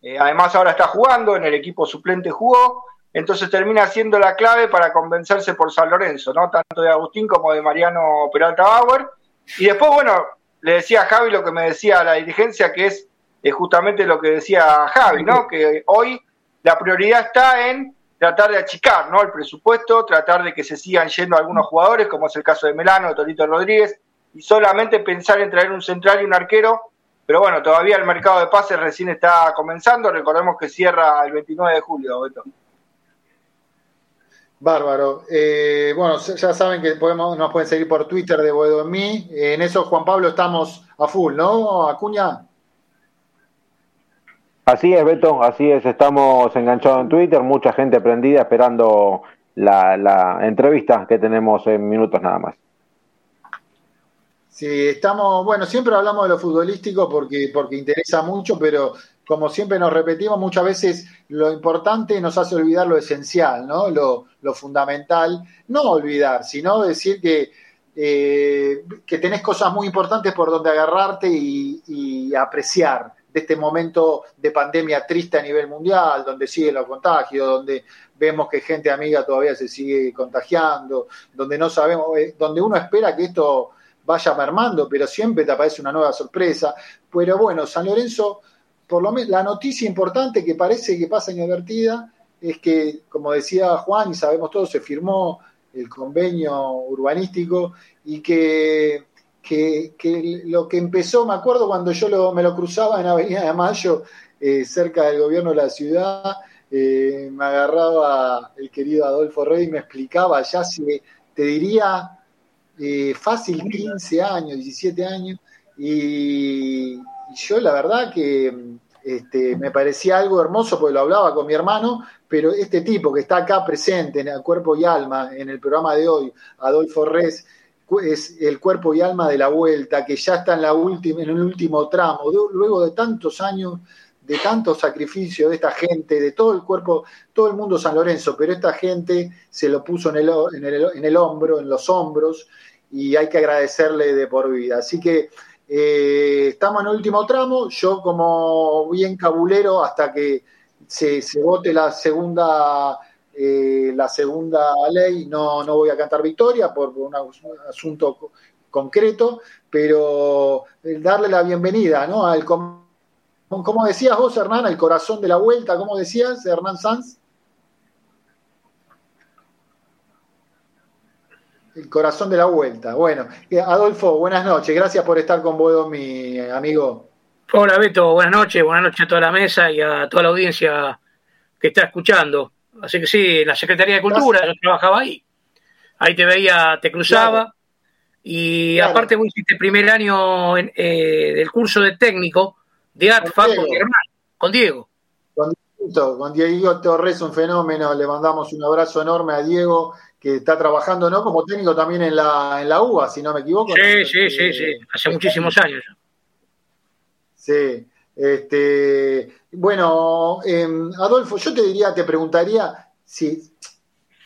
Eh, además ahora está jugando, en el equipo suplente jugó, entonces termina siendo la clave para convencerse por San Lorenzo, ¿no? Tanto de Agustín como de Mariano Peralta Bauer. Y después, bueno, le decía a Javi lo que me decía la dirigencia, que es es justamente lo que decía Javi, ¿no? Que hoy la prioridad está en tratar de achicar, ¿no? El presupuesto, tratar de que se sigan yendo algunos jugadores, como es el caso de Melano, de Torito Rodríguez, y solamente pensar en traer un central y un arquero. Pero bueno, todavía el mercado de pases recién está comenzando. Recordemos que cierra el 29 de julio, Beto. Bárbaro. Eh, bueno, ya saben que podemos, nos pueden seguir por Twitter de Boedo en mí. En eso, Juan Pablo, estamos a full, ¿no? Acuña. Así es, Beto, así es, estamos enganchados en Twitter, mucha gente prendida esperando la, entrevista que tenemos en minutos nada más. Sí, estamos, bueno, siempre hablamos de lo futbolístico porque, porque interesa mucho, pero como siempre nos repetimos, muchas veces lo importante nos hace olvidar lo esencial, ¿no? Lo, fundamental, no olvidar, sino decir que, eh, que tenés cosas muy importantes por donde agarrarte y apreciar de este momento de pandemia triste a nivel mundial, donde siguen los contagios, donde vemos que gente amiga todavía se sigue contagiando, donde no sabemos, eh, donde uno espera que esto vaya mermando, pero siempre te aparece una nueva sorpresa. Pero bueno, San Lorenzo, por lo menos la noticia importante que parece que pasa inadvertida es que, como decía Juan, y sabemos todos, se firmó el convenio urbanístico y que que, lo que empezó, me acuerdo cuando yo me lo cruzaba en Avenida de Mayo, eh, cerca del gobierno de la ciudad, eh, me agarraba el querido Adolfo Rey y me explicaba, ya si te diría eh, fácil 15 años, 17 años, y, yo la verdad que este, me parecía algo hermoso porque lo hablaba con mi hermano, pero este tipo que está acá presente en el cuerpo y alma en el programa de hoy, Adolfo Reyes, es el cuerpo y alma de la vuelta, que ya está en, la última, en el último tramo, luego de tantos años, de tanto sacrificio de esta gente, de todo el cuerpo, todo el mundo San Lorenzo, pero esta gente se lo puso en el, en el, en el hombro, en los hombros, y hay que agradecerle de por vida. Así que eh, estamos en el último tramo, yo como bien cabulero hasta que se, vote la segunda eh, la segunda ley no, no voy a cantar victoria por un asunto concreto, pero darle la bienvenida ¿no? al como decías vos, Hernán, el corazón de la vuelta, ¿cómo decías, Hernán Sanz? El corazón de la vuelta. Bueno, eh, Adolfo, buenas noches. Gracias por estar con vos, mi amigo. Hola, Beto. Buenas noches. Buenas noches a toda la mesa y a toda la audiencia que está escuchando. Así que sí, la Secretaría de Cultura, yo trabajaba ahí. Ahí te veía, te cruzaba. Y aparte vos hiciste el primer año eh, del curso de técnico de ATFA con, hermano, con Diego. Con Diego, con Diego Torres, un fenómeno. Le mandamos un abrazo enorme a Diego, que está trabajando ¿no? como técnico también en la, en la UBA, si no me equivoco. Sí, sí, sí, sí, hace muchísimos años. Sí. Este, bueno, em, Adolfo, yo te diría, te preguntaría si,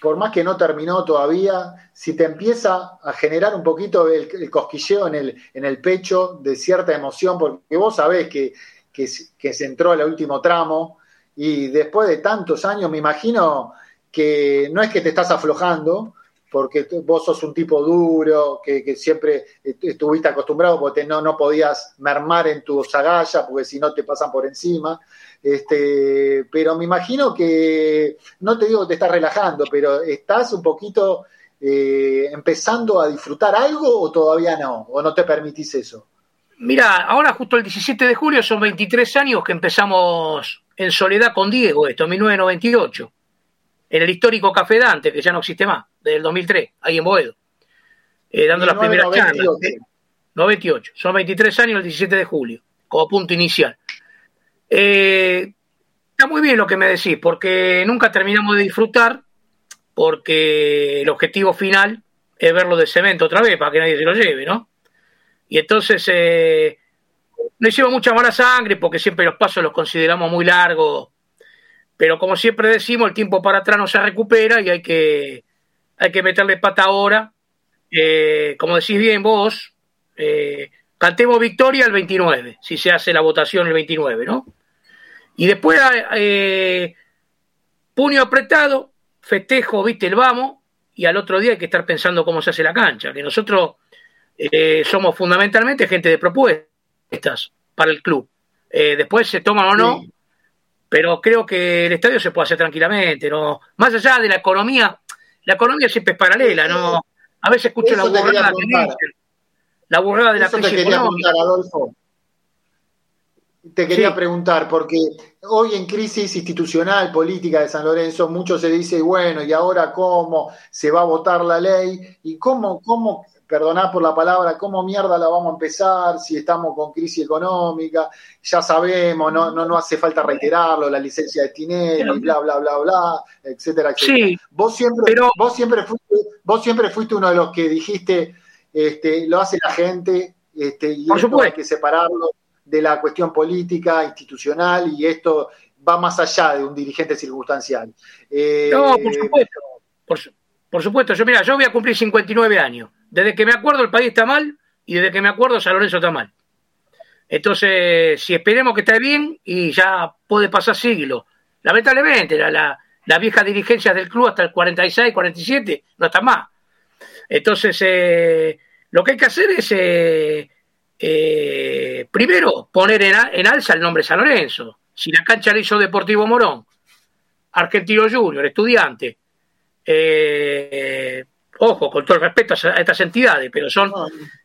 por más que no terminó todavía, si te empieza a generar un poquito el, cosquilleo en el, en el, pecho de cierta emoción, porque vos sabés que, que, se entró al último tramo y después de tantos años me imagino que no es que te estás aflojando, porque vos sos un tipo duro, que, siempre estuviste acostumbrado, porque no, no podías mermar en tu agalla, porque si no te pasan por encima. Este, pero me imagino que, no te digo que te estás relajando, pero estás un poquito eh, empezando a disfrutar algo o todavía no, o no te permitís eso. Mira, ahora justo el 17 de julio son 23 años que empezamos en soledad con Diego, esto, en 1998 en el histórico Café Dante, que ya no existe más, del 2003, ahí en Boedo, eh, dando las primeras charlas. 98, son 23 años el 17 de julio, como punto inicial. Eh, está muy bien lo que me decís, porque nunca terminamos de disfrutar, porque el objetivo final es verlo de cemento otra vez, para que nadie se lo lleve, ¿no? Y entonces eh, no hicimos mucha mala sangre, porque siempre los pasos los consideramos muy largos pero como siempre decimos, el tiempo para atrás no se recupera y hay que, hay que meterle pata ahora. Eh, como decís bien vos, eh, cantemos victoria el 29, si se hace la votación el 29, ¿no? Y después, eh, puño apretado, festejo, viste, el vamos, y al otro día hay que estar pensando cómo se hace la cancha, que nosotros somos fundamentalmente gente de propuestas para el club. después se toman o no, pero creo que el estadio se puede hacer tranquilamente, ¿no? Más allá de la economía, la economía siempre es paralela, ¿no? A veces escucho la burrada la burrada de la crisis te quería preguntar, Adolfo. Te quería preguntar, porque hoy en crisis institucional, política de San Lorenzo, mucho se dice, bueno, ¿y ahora cómo se va a votar la ley? ¿Y cómo, cómo perdoná por la palabra, ¿cómo mierda la vamos a empezar si estamos con crisis económica? Ya sabemos, no, no, no hace falta reiterarlo, la licencia de Tinelli, bla, bla, bla, bla, etcétera, etcétera. vos, siempre, vos, siempre fuiste, vos siempre fuiste uno de los que dijiste, este, lo hace la gente, este, y esto hay que separarlo de la cuestión política, institucional, y esto va más allá de un dirigente circunstancial. no, por eh, supuesto. Por, por supuesto, yo mira, yo voy a cumplir 59 años. Desde que me acuerdo el país está mal y desde que me acuerdo San Lorenzo está mal. Entonces, si esperemos que esté bien y ya puede pasar siglo. Lamentablemente, la, la, las viejas dirigencias del club hasta el 46, 47 no están más. Entonces, eh, lo que hay que hacer es, eh, eh, primero, poner en, en, alza el nombre San Lorenzo. Si la cancha la hizo Deportivo Morón, Argentino Junior, estudiante, ojo, con todo el respeto a estas entidades, pero son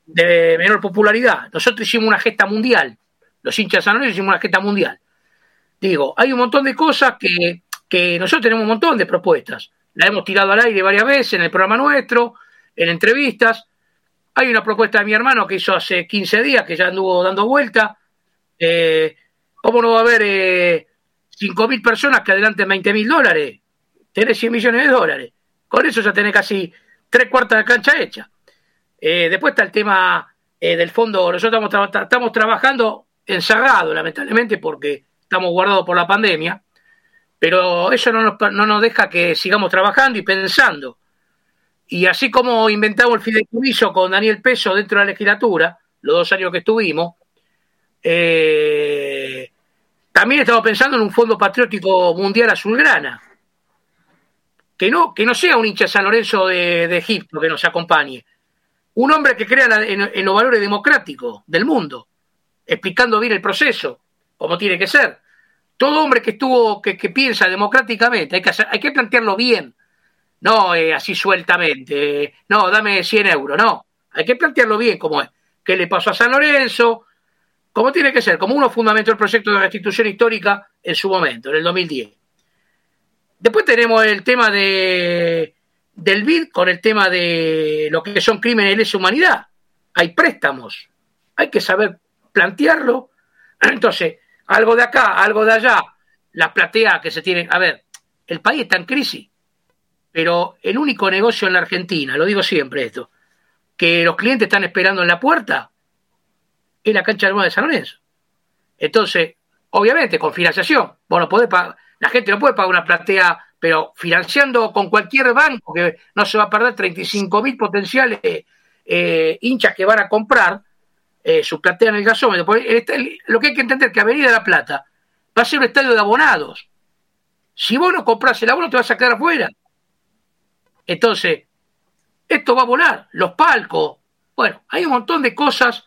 de menor popularidad. Nosotros hicimos una gesta mundial, los hinchas de San hicimos una gesta mundial. Digo, hay un montón de cosas que, que nosotros tenemos un montón de propuestas. La hemos tirado al aire varias veces en el programa nuestro, en entrevistas. Hay una propuesta de mi hermano que hizo hace 15 días, que ya anduvo dando vuelta. Eh, ¿Cómo no va a haber eh, 5.000 personas que adelanten 20.000 dólares? Tenés 100 millones de dólares. Con eso ya tenés casi tres cuartas de cancha hecha. Eh, después está el tema eh, del fondo. Nosotros estamos, estamos trabajando encerrados, lamentablemente, porque estamos guardados por la pandemia, pero eso no nos, no nos deja que sigamos trabajando y pensando. Y así como inventamos el fideicomiso con Daniel Peso dentro de la legislatura, los dos años que estuvimos, eh, también estamos pensando en un fondo patriótico mundial azulgrana. Que no, que no sea un hincha San Lorenzo de, Egipto que nos acompañe. Un hombre que crea en los valores democráticos del mundo, explicando bien el proceso, como tiene que ser. Todo hombre que estuvo, que, que piensa democráticamente, hay que, hacer- hay que plantearlo bien, no eh, así sueltamente, eh, no, dame 100 euros, no, hay que plantearlo bien como es. ¿Qué le pasó a San Lorenzo? Como tiene que ser, como uno fundamentó el proyecto de restitución histórica en su momento, en el 2010. Después tenemos el tema de del BID con el tema de lo que son crímenes de lesa humanidad. Hay préstamos, hay que saber plantearlo. Entonces, algo de acá, algo de allá, las plateas que se tienen. A ver, el país está en crisis, pero el único negocio en la Argentina, lo digo siempre esto, que los clientes están esperando en la puerta, es la cancha de de San Lorenzo. Entonces, obviamente, con financiación, vos no podés pagar, la gente no puede pagar una platea, pero financiando con cualquier banco, que no se va a perder 35 mil potenciales eh, hinchas que van a comprar eh, su platea en el gasómetro. Lo que hay que entender es que Avenida la Plata va a ser un estadio de abonados. Si vos no compras el abono, te vas a quedar afuera. Entonces, esto va a volar. Los palcos. Bueno, hay un montón de cosas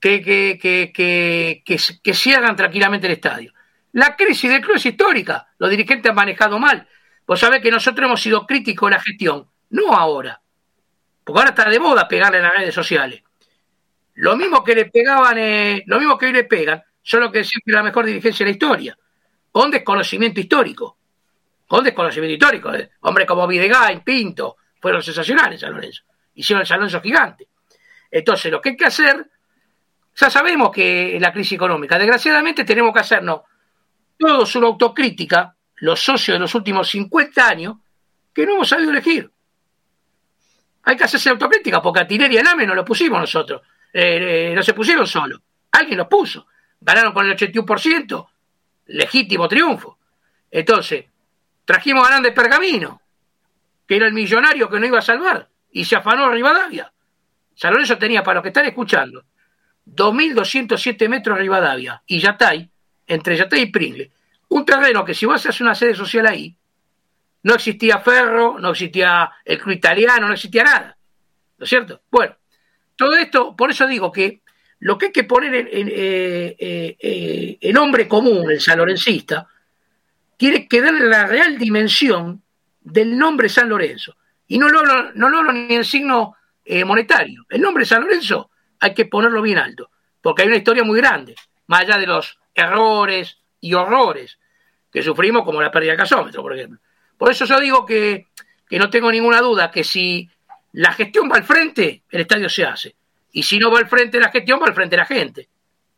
que, que, que, que, que, que cierran tranquilamente el estadio. La crisis del club es histórica. Los dirigentes han manejado mal. Vos sabés que nosotros hemos sido críticos de la gestión. No ahora. Porque ahora está de moda pegarle en las redes sociales. Lo mismo que le pegaban, eh, lo mismo que hoy le pegan, solo que que la mejor dirigencia de la historia. Con desconocimiento histórico. Con desconocimiento histórico. eh. Hombres como Videgain, Pinto, fueron sensacionales en San Lorenzo. Hicieron el San Lorenzo gigante. Entonces, lo que hay que hacer, ya sabemos que la crisis económica. Desgraciadamente tenemos que hacernos todos una autocrítica, los socios de los últimos 50 años, que no hemos sabido elegir. Hay que hacerse autocrítica, porque a Tineri y a Name no lo pusimos nosotros. Eh, eh, no se pusieron solo. Alguien los puso. Ganaron con el 81%. Legítimo triunfo. Entonces, trajimos a Hernández Pergamino, que era el millonario que no iba a salvar, y se afanó a Rivadavia. San Lorenzo tenía, para los que están escuchando, 2.207 metros Rivadavia y Yatay, entre Yatay y Pringle. Un terreno que si vos haces una sede social ahí, no existía Ferro, no existía el club no existía nada. ¿No es cierto? Bueno, todo esto, por eso digo que lo que hay que poner en, en, eh, eh, eh, común, el sanlorencista, tiene que darle la real dimensión del nombre San Lorenzo. Y no lo hablo, no lo hablo ni en signo monetario. El nombre San Lorenzo hay que ponerlo bien alto, porque hay una historia muy grande, más allá de los errores y horrores que sufrimos, como la pérdida del gasómetro, por ejemplo. Por eso yo digo que, que no tengo ninguna duda que si la gestión va al frente, el estadio se hace. Y si no va al frente la gestión, va al frente la gente.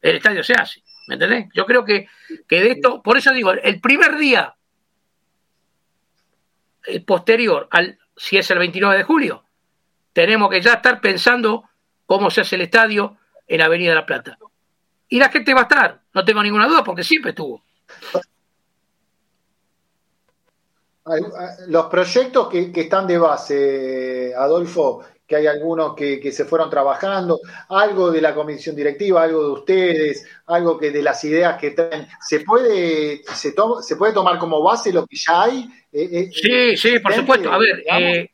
El estadio se hace. ¿Me entendés? Yo creo que, que de esto, por eso digo, el primer día eh, posterior al, si es el 29 de julio, tenemos que ya estar pensando cómo se hace el estadio en Avenida La Plata. Y la gente va a estar, no tengo ninguna duda, porque siempre estuvo. Hay- Los proyectos que, que están de base, Adolfo, que hay algunos que, que se fueron trabajando, algo de la comisión directiva, algo de ustedes, algo que de las ideas que traen, ¿se puede, se, to- se puede tomar como base lo que ya hay? Eh, eh, Sí, sí, por supuesto. A ver, eh,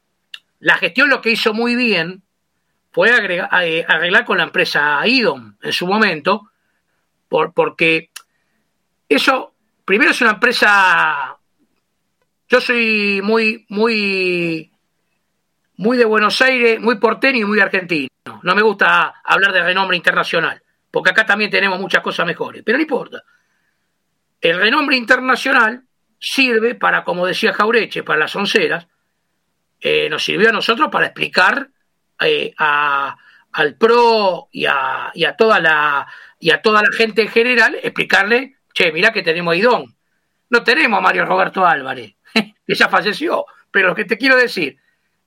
la gestión lo que hizo muy bien fue agrega- eh, arreglar con la empresa IDOM en su momento, por, porque eso, primero es una empresa, yo soy muy, muy, muy de Buenos Aires, muy porteño y muy argentino. No me gusta hablar de renombre internacional, porque acá también tenemos muchas cosas mejores, pero no importa. El renombre internacional sirve para, como decía Jaureche, para las onceras, eh, nos sirvió a nosotros para explicar eh, a- al PRO y a, y a toda la y a toda la gente en general, explicarle, che, mirá que tenemos a Idón. No tenemos a Mario Roberto Álvarez, que ya falleció, pero lo que te quiero decir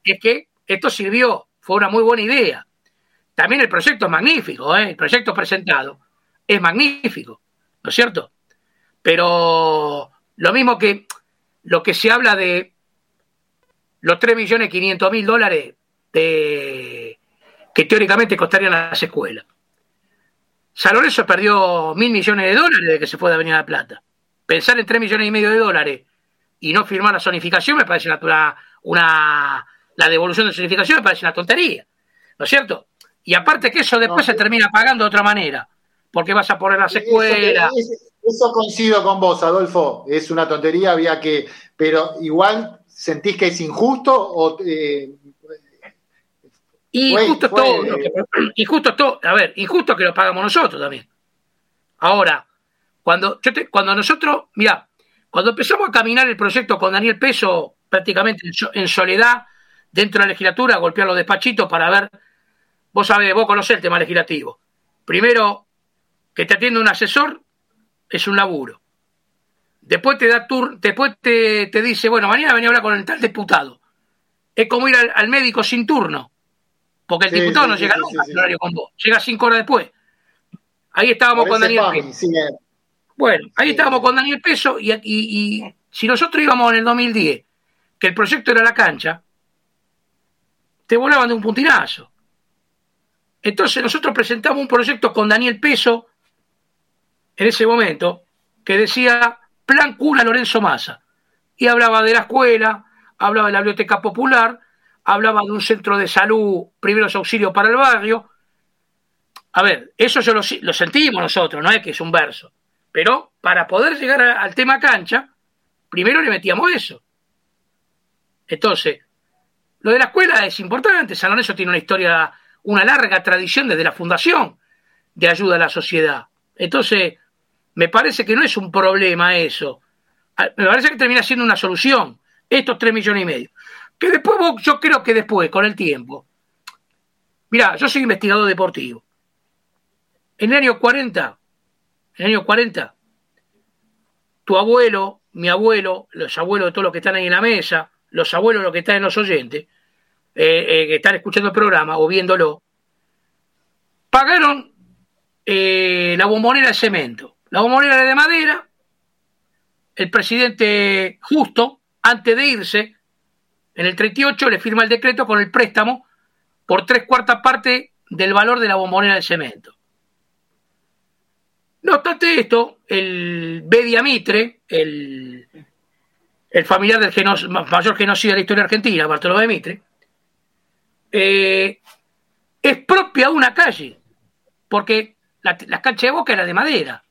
es que esto sirvió, fue una muy buena idea. También el proyecto es magnífico, ¿eh? el proyecto presentado es magnífico, ¿no es cierto? Pero lo mismo que lo que se habla de los 3 millones 500 mil dólares de, que teóricamente costarían las escuelas. San Lorenzo perdió mil millones de dólares de que se fue de Avenida La Plata. Pensar en 3 millones y medio de dólares y no firmar la zonificación me parece una, una la devolución de zonificación me parece una tontería. ¿No es cierto? Y aparte que eso después se termina pagando de otra manera, porque vas a poner las escuelas. Eso, coincido con vos, Adolfo. Es una tontería, había que. Pero igual, ¿sentís que es injusto o.? Eh, y justo todo, y justo todo, a ver, injusto que lo pagamos nosotros también. Ahora, cuando, yo cuando nosotros, mira, cuando empezamos a caminar el proyecto con Daniel Peso, prácticamente en soledad, dentro de la legislatura, golpear los despachitos para ver, vos sabés, vos conocés el tema legislativo. Primero, que te atiende un asesor, es un laburo. Después te da tur después te, dice, bueno, mañana venía a hablar con el tal diputado. Es como ir al médico sin turno. Porque el diputado no llega nunca al horario con vos, llega cinco horas después. Ahí estábamos con Daniel Peso. Bueno, ahí estábamos con Daniel Peso y, y, si nosotros íbamos en el 2010, que el proyecto era la cancha, te volaban de un puntinazo. Entonces nosotros presentamos un proyecto con Daniel Peso en ese momento que decía Plan Cura Lorenzo Massa. Y hablaba de la escuela, hablaba de la biblioteca popular hablaba de un centro de salud, primeros auxilios para el barrio. A ver, eso yo lo, sentimos nosotros, no es que es un verso. Pero para poder llegar al tema cancha, primero le metíamos eso. Entonces, lo de la escuela es importante. San Lorenzo tiene una historia, una larga tradición desde la fundación de ayuda a la sociedad. Entonces, me parece que no es un problema eso. Me parece que termina siendo una solución. Estos tres millones y medio. Que después yo creo que después, con el tiempo. Mira, yo soy investigador deportivo. En el año 40, en el año 40, tu abuelo, mi abuelo, los abuelos de todos los que están ahí en la mesa, los abuelos de los que están en los oyentes, eh, eh, que están escuchando el programa o viéndolo, pagaron eh, la bombonera de cemento. La bombonera era de madera. El presidente justo, antes de irse, en el 38 le firma el decreto con el préstamo por tres cuartas partes del valor de la bombonera de cemento. No obstante esto, el Bedia Mitre, el, el familiar del mayor genocidio de la historia argentina, Bartolomé Mitre, eh, es propia una calle, porque la, cancha de Boca era de madera,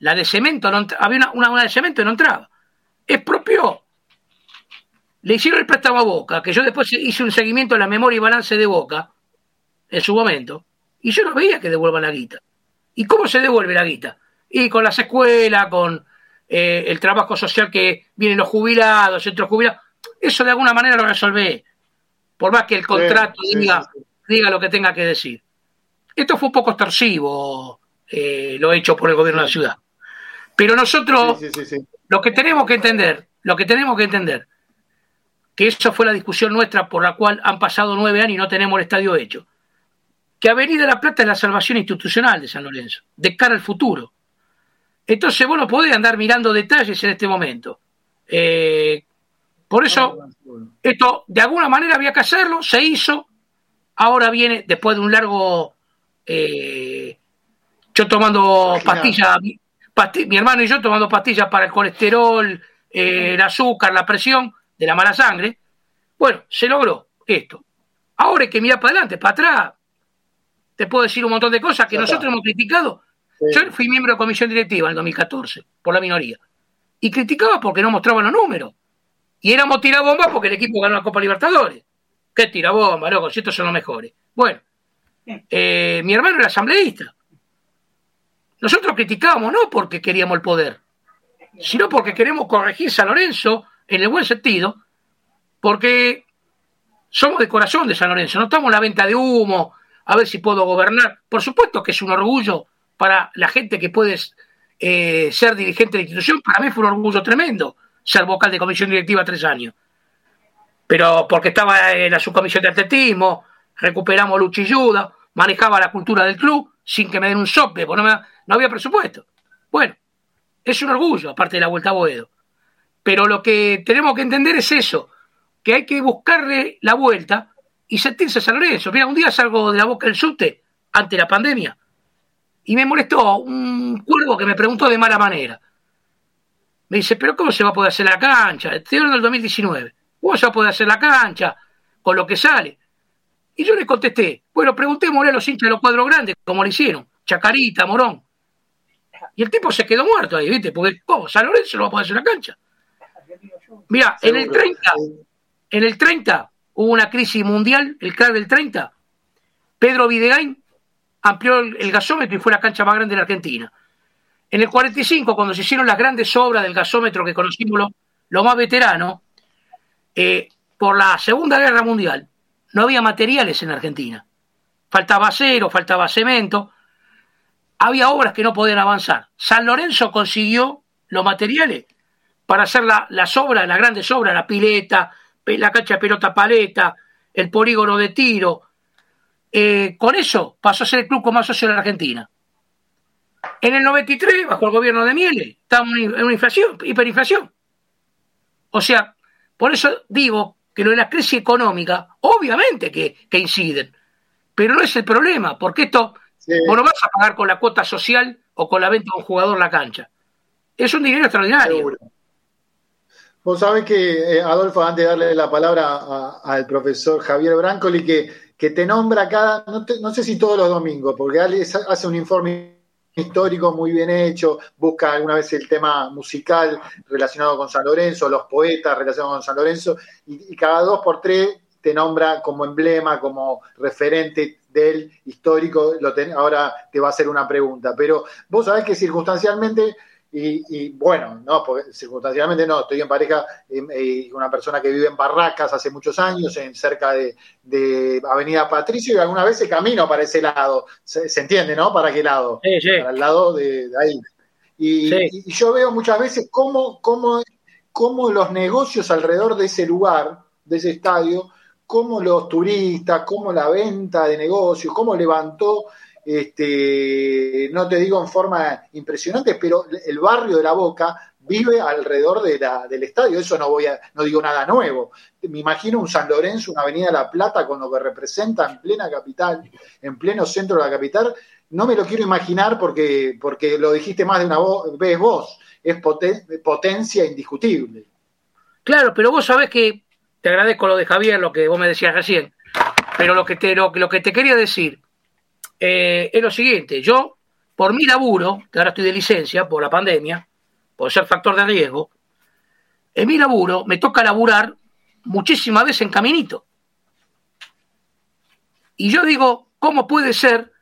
la de cemento, no, había una, una, de cemento y no entraba. Es propio le hicieron el préstamo a Boca, que yo después hice un seguimiento de la memoria y balance de Boca, en su momento, y yo no veía que devuelvan la guita. ¿Y cómo se devuelve la guita? Y con las escuelas, con eh, el trabajo social que vienen los jubilados, centros jubilados. Eso de alguna manera lo resolvé. Por más que el contrato diga, diga lo que tenga que decir. Esto fue un poco extorsivo, eh, lo hecho por el gobierno de la ciudad. Pero nosotros, lo que tenemos que entender, lo que tenemos que entender, que eso fue la discusión nuestra por la cual han pasado nueve años y no tenemos el estadio hecho. Que Avenida La Plata es la salvación institucional de San Lorenzo, de cara al futuro. Entonces, bueno, podés andar mirando detalles en este momento. Eh, por eso, esto de alguna manera había que hacerlo, se hizo. Ahora viene, después de un largo. Eh, yo tomando pastillas, mi hermano y yo tomando pastillas para el colesterol, eh, el azúcar, la presión de la mala sangre. Bueno, se logró esto. Ahora hay que mirar para adelante, para atrás. Te puedo decir un montón de cosas que nosotros hemos criticado. Yo fui miembro de comisión directiva en el 2014, por la minoría. Y criticaba porque no mostraban los números. Y éramos tirabombas porque el equipo ganó la Copa Libertadores. ¿Qué tirabomba, loco? Si estos son los mejores. Bueno, eh, mi hermano era asambleísta. Nosotros criticábamos no porque queríamos el poder, sino porque queremos corregir San Lorenzo en el buen sentido, porque somos de corazón de San Lorenzo, no estamos en la venta de humo, a ver si puedo gobernar. Por supuesto que es un orgullo para la gente que puede eh, ser dirigente de la institución, para mí fue un orgullo tremendo ser vocal de comisión directiva tres Pero porque estaba en la subcomisión de atletismo, recuperamos ayuda, manejaba la cultura del club sin que me den un sope, porque no, no había presupuesto. Bueno, es un orgullo, aparte de la vuelta a Boedo. Pero lo que tenemos que entender es eso, que hay que buscarle la vuelta y sentirse San Lorenzo. Mira, un día salgo de la boca del subte ante la pandemia y me molestó un cuervo que me preguntó de mala manera. Me dice, pero ¿cómo se va a poder hacer la cancha? Estoy hablando del 2019. ¿Cómo se va a poder hacer la cancha con lo que sale? Y yo le contesté, bueno, preguntémosle a los hinchas de los cuadros grandes, como le hicieron, Chacarita, Morón. Y el tipo se quedó muerto ahí, ¿viste? Porque, ¿cómo? San Lorenzo no va a poder hacer la cancha. Mira, en el 30, en el 30 hubo una crisis mundial, el crack del 30. Pedro Videgain amplió el, gasómetro y fue la cancha más grande de la Argentina. En el 45, cuando se hicieron las grandes obras del gasómetro que conocimos los lo más veteranos, eh, por la Segunda Guerra Mundial no había materiales en Argentina. Faltaba acero, faltaba cemento, había obras que no podían avanzar. San Lorenzo consiguió los materiales para hacer las obras, las grandes obras, la pileta, la cancha de pelota paleta, el polígono de tiro. Eh, con eso pasó a ser el club con más socios de la Argentina. En el 93, bajo el gobierno de Miele, estábamos en una inflación, hiperinflación. O sea, por eso digo que lo de la crisis económica, obviamente que, inciden, pero no es el problema, porque esto vos no vas a pagar con la cuota social o con la venta de un jugador en la cancha. Es un dinero extraordinario. Vos sabés que, eh, Adolfo, antes de darle la palabra al profesor Javier Brancoli, que, que te nombra cada, no, sé si todos los domingos, porque hace un informe histórico muy bien hecho, busca alguna vez el tema musical relacionado con San Lorenzo, los poetas relacionados con San Lorenzo, y, cada dos por tres te nombra como emblema, como referente del histórico, lo ahora te va a hacer una pregunta, pero vos sabés que circunstancialmente y, bueno, no, porque circunstancialmente no, estoy en pareja em, eh, con una persona que vive en Barracas hace muchos años, en cerca de, Avenida Patricio, y alguna vez se camino para ese lado. Se, entiende, ¿no? ¿Para qué lado? Para el lado de, ahí. Y, yo veo muchas veces cómo, cómo, cómo los negocios alrededor de ese lugar, de ese estadio, cómo los turistas, cómo la venta de negocios, cómo levantó este, no te digo en forma impresionante, pero el barrio de La Boca vive alrededor de la, del estadio, eso no voy a, no digo nada nuevo. Me imagino un San Lorenzo, una avenida La Plata con lo que representa en plena capital, en pleno centro de la capital, no me lo quiero imaginar porque, porque lo dijiste más de una vez vos, es potencia indiscutible. Claro, pero vos sabés que te agradezco lo de Javier, lo que vos me decías recién, pero lo que te, lo que te quería decir eh, es lo siguiente, yo, por mi laburo, que ahora estoy de licencia por la pandemia, por ser factor de riesgo, en mi laburo me toca laburar muchísimas veces en caminito. Y yo digo, ¿cómo puede ser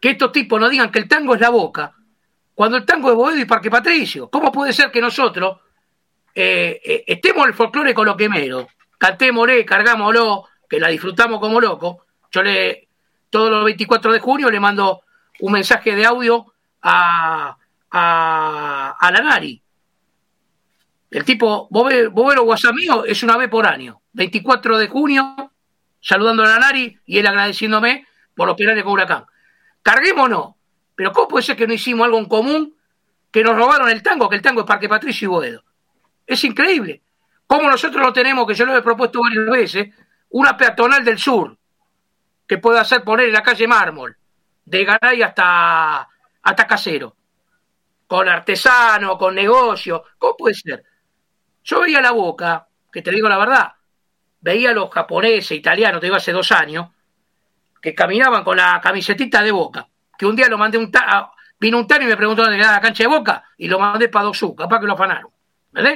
que estos tipos no digan que el tango es la boca, cuando el tango es Boedo y Parque Patricio? ¿Cómo puede ser que nosotros eh, eh, estemos en el folclore con lo quemero, cantémosle, cargámoslo, que la disfrutamos como loco? Yo le, todos los 24 de junio le mando un mensaje de audio a, a, Lanari. El tipo, Bobero WhatsApp mío es una vez por año. 24 de junio, saludando a Lanari y él agradeciéndome por operar con Huracán. Carguémonos. Pero ¿cómo puede ser que no hicimos algo en común? Que nos robaron el tango, que el tango es Parque Patricio y Boedo. Es increíble. Como nosotros lo tenemos, que yo lo he propuesto varias veces, una peatonal del sur, que puede hacer poner en la calle Mármol, de Garay hasta, hasta Casero, con artesano, con negocio, ¿cómo puede ser? Yo veía la boca, que te digo la verdad, veía a los japoneses, italianos, te digo hace dos años, que caminaban con la camisetita de boca, que un día lo mandé un vino un tano y me preguntó dónde quedaba la cancha de boca, y lo mandé para Dosu, capaz que lo afanaron, ¿verdad?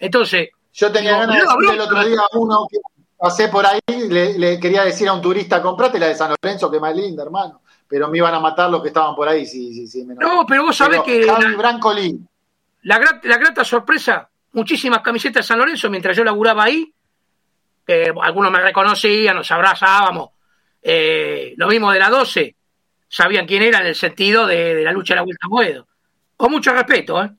Entonces... Yo tenía ganas de decirle el otro día uno que pasé por ahí, le, quería decir a un turista, comprate la de San Lorenzo, que más linda, hermano. Pero me iban a matar los que estaban por ahí. Sí, sí, sí, no, pero vos sabés que. la, Brancoli. La, grata sorpresa, muchísimas camisetas de San Lorenzo mientras yo laburaba ahí. algunos me reconocían, nos abrazábamos. Eh, lo mismo de la 12, sabían quién era en el sentido de, la lucha de la Vuelta a Con mucho respeto, ¿eh?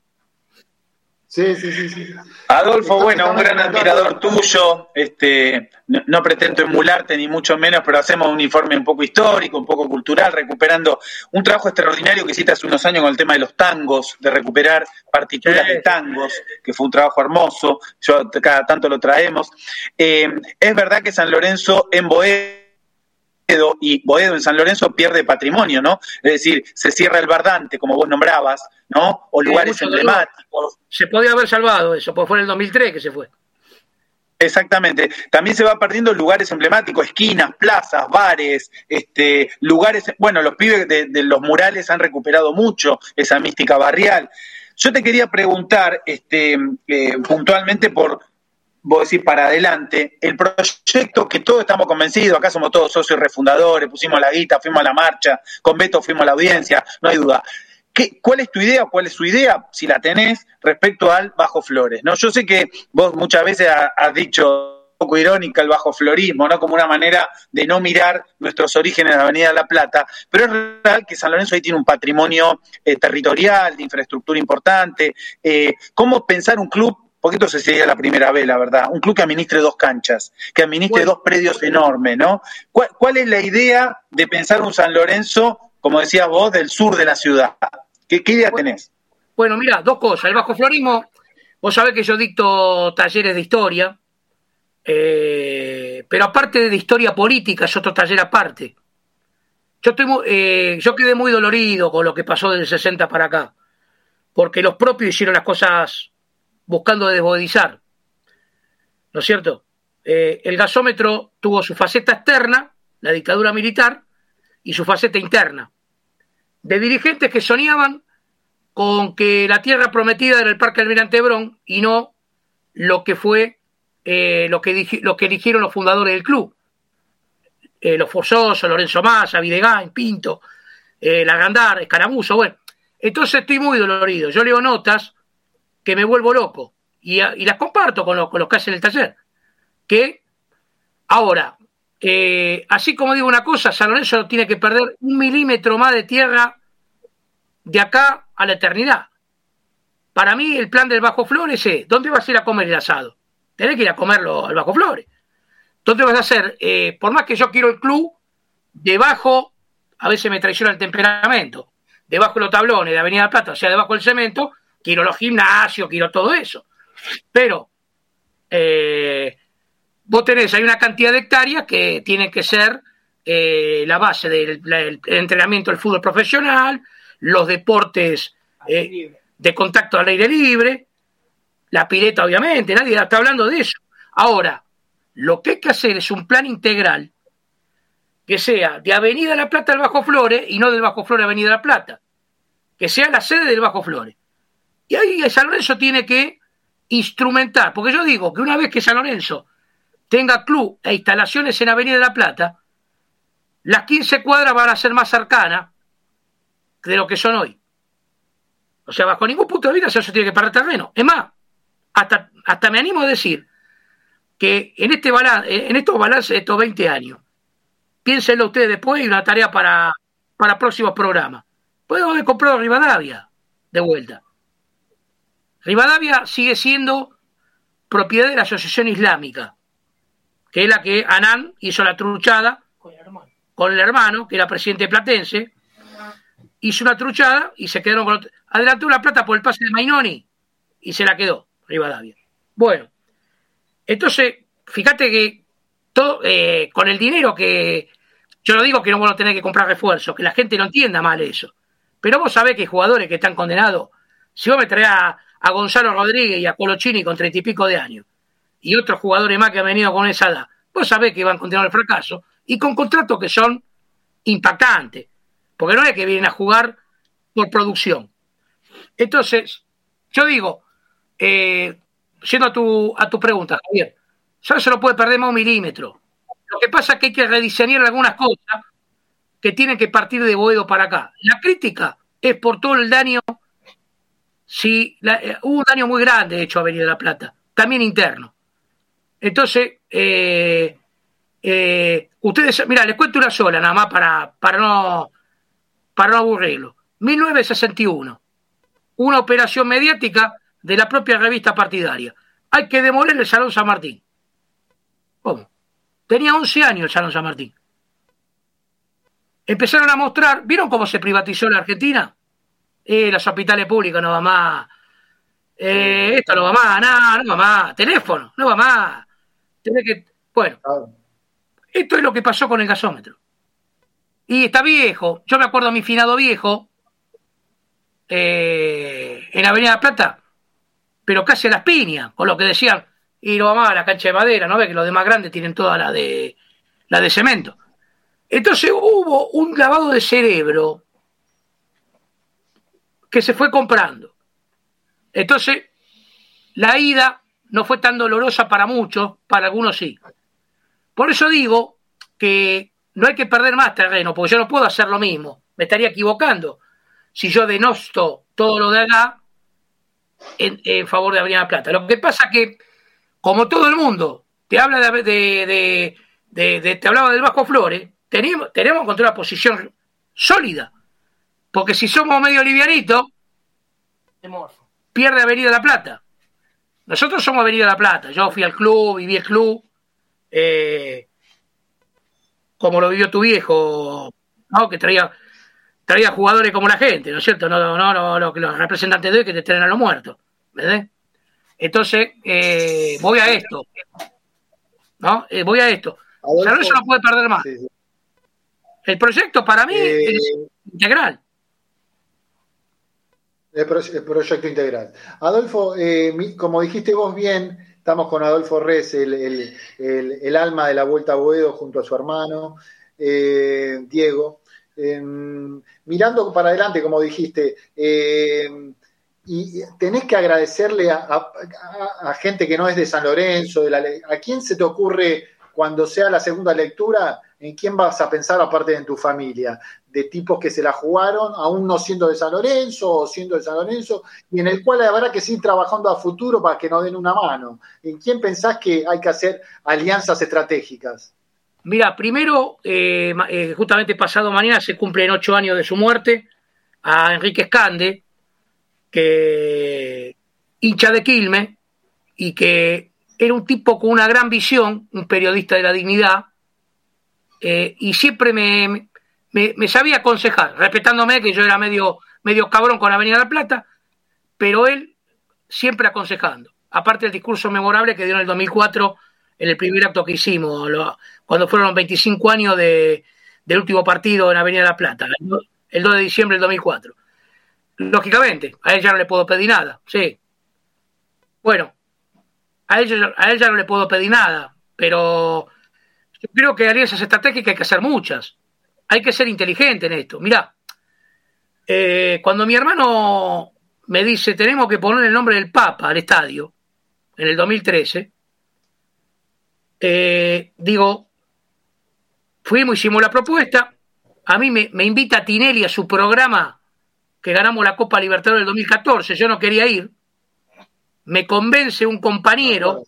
Sí, sí, sí, sí. Adolfo, bueno, un gran admirador tuyo. Este, no, no, pretendo emularte ni mucho menos, pero hacemos un informe un poco histórico, un poco cultural, recuperando un trabajo extraordinario que hiciste hace unos años con el tema de los tangos, de recuperar partituras de tangos, que fue un trabajo hermoso. Yo cada tanto lo traemos. Eh, es verdad que San Lorenzo en Boedo y Boedo en San Lorenzo pierde patrimonio, ¿no? Es decir, se cierra el Bardante, como vos nombrabas, ¿no? O lugares emblemáticos. Se podía haber salvado eso, pues fue en el 2003 que se fue. Exactamente. También se va perdiendo lugares emblemáticos, esquinas, plazas, bares, este, lugares. Bueno, los pibes de, de los murales han recuperado mucho esa mística barrial. Yo te quería preguntar, este, eh, puntualmente por vos decís para adelante, el proyecto que todos estamos convencidos, acá somos todos socios refundadores, pusimos la guita, fuimos a la marcha, con Beto fuimos a la audiencia, no hay duda. ¿Qué, ¿Cuál es tu idea, cuál es su idea, si la tenés, respecto al Bajo Flores? ¿no? Yo sé que vos muchas veces has dicho un poco irónica el bajo florismo, ¿no? Como una manera de no mirar nuestros orígenes en la Avenida de la Plata, pero es real que San Lorenzo ahí tiene un patrimonio eh, territorial, de infraestructura importante. Eh, ¿Cómo pensar un club porque esto sería la primera vez, la verdad, un club que administre dos canchas, que administre bueno. dos predios enormes, ¿no? ¿Cuál, ¿Cuál, es la idea de pensar un San Lorenzo, como decías vos, del sur de la ciudad? ¿Qué, qué idea bueno, tenés? Bueno, mira, dos cosas. El bajo florismo, vos sabés que yo dicto talleres de historia, eh, pero aparte de historia política, es otro taller aparte. Yo, estoy muy, eh, yo quedé muy dolorido con lo que pasó del 60 para acá, porque los propios hicieron las cosas buscando desboedizar. ¿No es cierto? Eh, el gasómetro tuvo su faceta externa, la dictadura militar, y su faceta interna. De dirigentes que soñaban con que la tierra prometida era el Parque Almirante Brón y no lo que fue eh, lo, que lo que eligieron los fundadores del club. Eh, los Forzosos, Lorenzo Massa, Videgain, Pinto, eh, Lagandar, Escaramuzo, bueno. Entonces estoy muy dolorido. Yo leo notas que me vuelvo loco y, las comparto con, lo, con, los que hacen el taller. Que ahora, eh, así como digo una cosa, San Lorenzo tiene que perder un milímetro más de tierra de acá a la eternidad. Para mí el plan del Bajo Flores es, ¿dónde vas a ir a comer el asado? Tenés que ir a comerlo al Bajo Flores. ¿Dónde vas a hacer? Eh, por más que yo quiero el club, debajo, a veces me traiciona el temperamento, debajo de los tablones de Avenida Plata, o sea, debajo del cemento, quiero los gimnasios, quiero todo eso. Pero eh, vos tenés, hay una cantidad de hectáreas que tienen que ser eh, la base del, entrenamiento del fútbol profesional, los deportes eh, de contacto al aire libre, la pileta obviamente, nadie está hablando de eso. Ahora, lo que hay que hacer es un plan integral que sea de Avenida La Plata al Bajo Flores y no del Bajo Flores a Avenida La Plata, que sea la sede del Bajo Flores. Y ahí San Lorenzo tiene que instrumentar, porque yo digo que una vez que San Lorenzo tenga club e instalaciones en Avenida de la Plata, las 15 cuadras van a ser más cercanas de lo que son hoy. O sea, bajo ningún punto de vista eso tiene que parar terreno. Es más, hasta, hasta me animo a decir que en, este balance, en estos balances de estos 20 años, piénsenlo ustedes después y una tarea para, para próximos programas. Podemos haber comprado Rivadavia de vuelta. Rivadavia sigue siendo propiedad de la Asociación Islámica, que es la que Anán hizo la truchada con el hermano, con el hermano que era presidente platense, hizo una truchada y se quedaron con... Adelantó la plata por el pase de Mainoni y se la quedó Rivadavia. Bueno, entonces, fíjate que todo, eh, con el dinero que... Yo no digo que no van a tener que comprar refuerzos, que la gente no entienda mal eso. Pero vos sabés que hay jugadores que están condenados. Si vos me traes a, a Gonzalo Rodríguez y a Colochini con treinta y pico de años, y otros jugadores más que han venido con esa edad, vos sabés que van a continuar el fracaso, y con contratos que son impactantes, porque no es que vienen a jugar por producción. Entonces, yo digo, eh, yendo a tu, a tu pregunta, Javier, solo se lo puede perder más un milímetro. Lo que pasa es que hay que rediseñar algunas cosas que tienen que partir de Boedo para acá. La crítica es por todo el daño si la, eh, hubo un daño muy grande de hecho a Avenida de la Plata, también interno. Entonces, eh, eh, ustedes, mira, les cuento una sola, nada más para, para, no, para no aburrirlo. 1961, una operación mediática de la propia revista partidaria. Hay que demoler el Salón San Martín. ¿Cómo? Tenía 11 años el Salón San Martín. Empezaron a mostrar, ¿vieron cómo se privatizó la Argentina? Eh, los hospitales públicos no va más. Eh, esto no va más, nada, no va más. Teléfono, no va más. Tenés que. Bueno, esto es lo que pasó con el gasómetro. Y está viejo. Yo me acuerdo a mi finado viejo eh, en Avenida La Plata, pero casi a las piñas, con lo que decían, y no va más a la cancha de madera, ¿no ve? Que los demás grandes tienen toda la de la de cemento. Entonces hubo un lavado de cerebro que se fue comprando. Entonces, la ida no fue tan dolorosa para muchos, para algunos sí. Por eso digo que no hay que perder más terreno, porque yo no puedo hacer lo mismo, me estaría equivocando si yo denosto todo lo de acá en, favor de Avenida Plata. Lo que pasa que, como todo el mundo te habla de, de, te hablaba del Bajo Flores, tenemos, tenemos que encontrar una posición sólida. Porque si somos medio livianitos, pierde Avenida La Plata. Nosotros somos Avenida La Plata. Yo fui al club, viví el club, eh, como lo vivió tu viejo, ¿no? que traía, traía jugadores como la gente, ¿no es cierto? No, no, no, que los representantes de hoy que te traen a los muertos. ¿verdad? Entonces, eh, voy a esto. ¿No? Eh, voy a esto. O sea, no puede perder más. El proyecto para mí es integral. El, proyecto integral. Adolfo, eh, como dijiste vos bien, estamos con Adolfo Res, el, alma de la Vuelta a Boedo junto a su hermano, eh, Diego. Em, mirando para adelante, como dijiste, em, y tenés que agradecerle a, gente que no es de San Lorenzo, de la, ¿a quién se te ocurre cuando sea la segunda lectura? ¿En quién vas a pensar aparte de tu familia? de tipos que se la jugaron, aún no siendo de San Lorenzo o siendo de San Lorenzo, y en el cual habrá que seguir trabajando a futuro para que nos den una mano. ¿En quién pensás que hay que hacer alianzas estratégicas? Mira, primero, eh, eh, justamente pasado mañana se cumplen ocho años de su muerte a Enrique Escande, que hincha de Quilme y que era un tipo con una gran visión, un periodista de la dignidad, eh, y siempre me, me, sabía aconsejar, respetándome que yo era medio, medio cabrón con Avenida La Plata, pero él siempre aconsejando. Aparte del discurso memorable que dio en el 2004, en el primer acto que hicimos, cuando fueron los 25 años de, del último partido en Avenida La Plata, el 2 de diciembre del 2004. Lógicamente, a él ya no le puedo pedir nada, sí. Bueno, a él, a él ya no le puedo pedir nada, pero yo creo que alianzas estratégicas hay que hacer muchas. Hay que ser inteligente en esto. Mirá, eh, cuando mi hermano me dice tenemos que poner el nombre del Papa al estadio, en el 2013, eh, digo, fuimos, hicimos la propuesta, a mí me, me, invita Tinelli a su programa que ganamos la Copa Libertadores del 2014, yo no quería ir, me convence un compañero,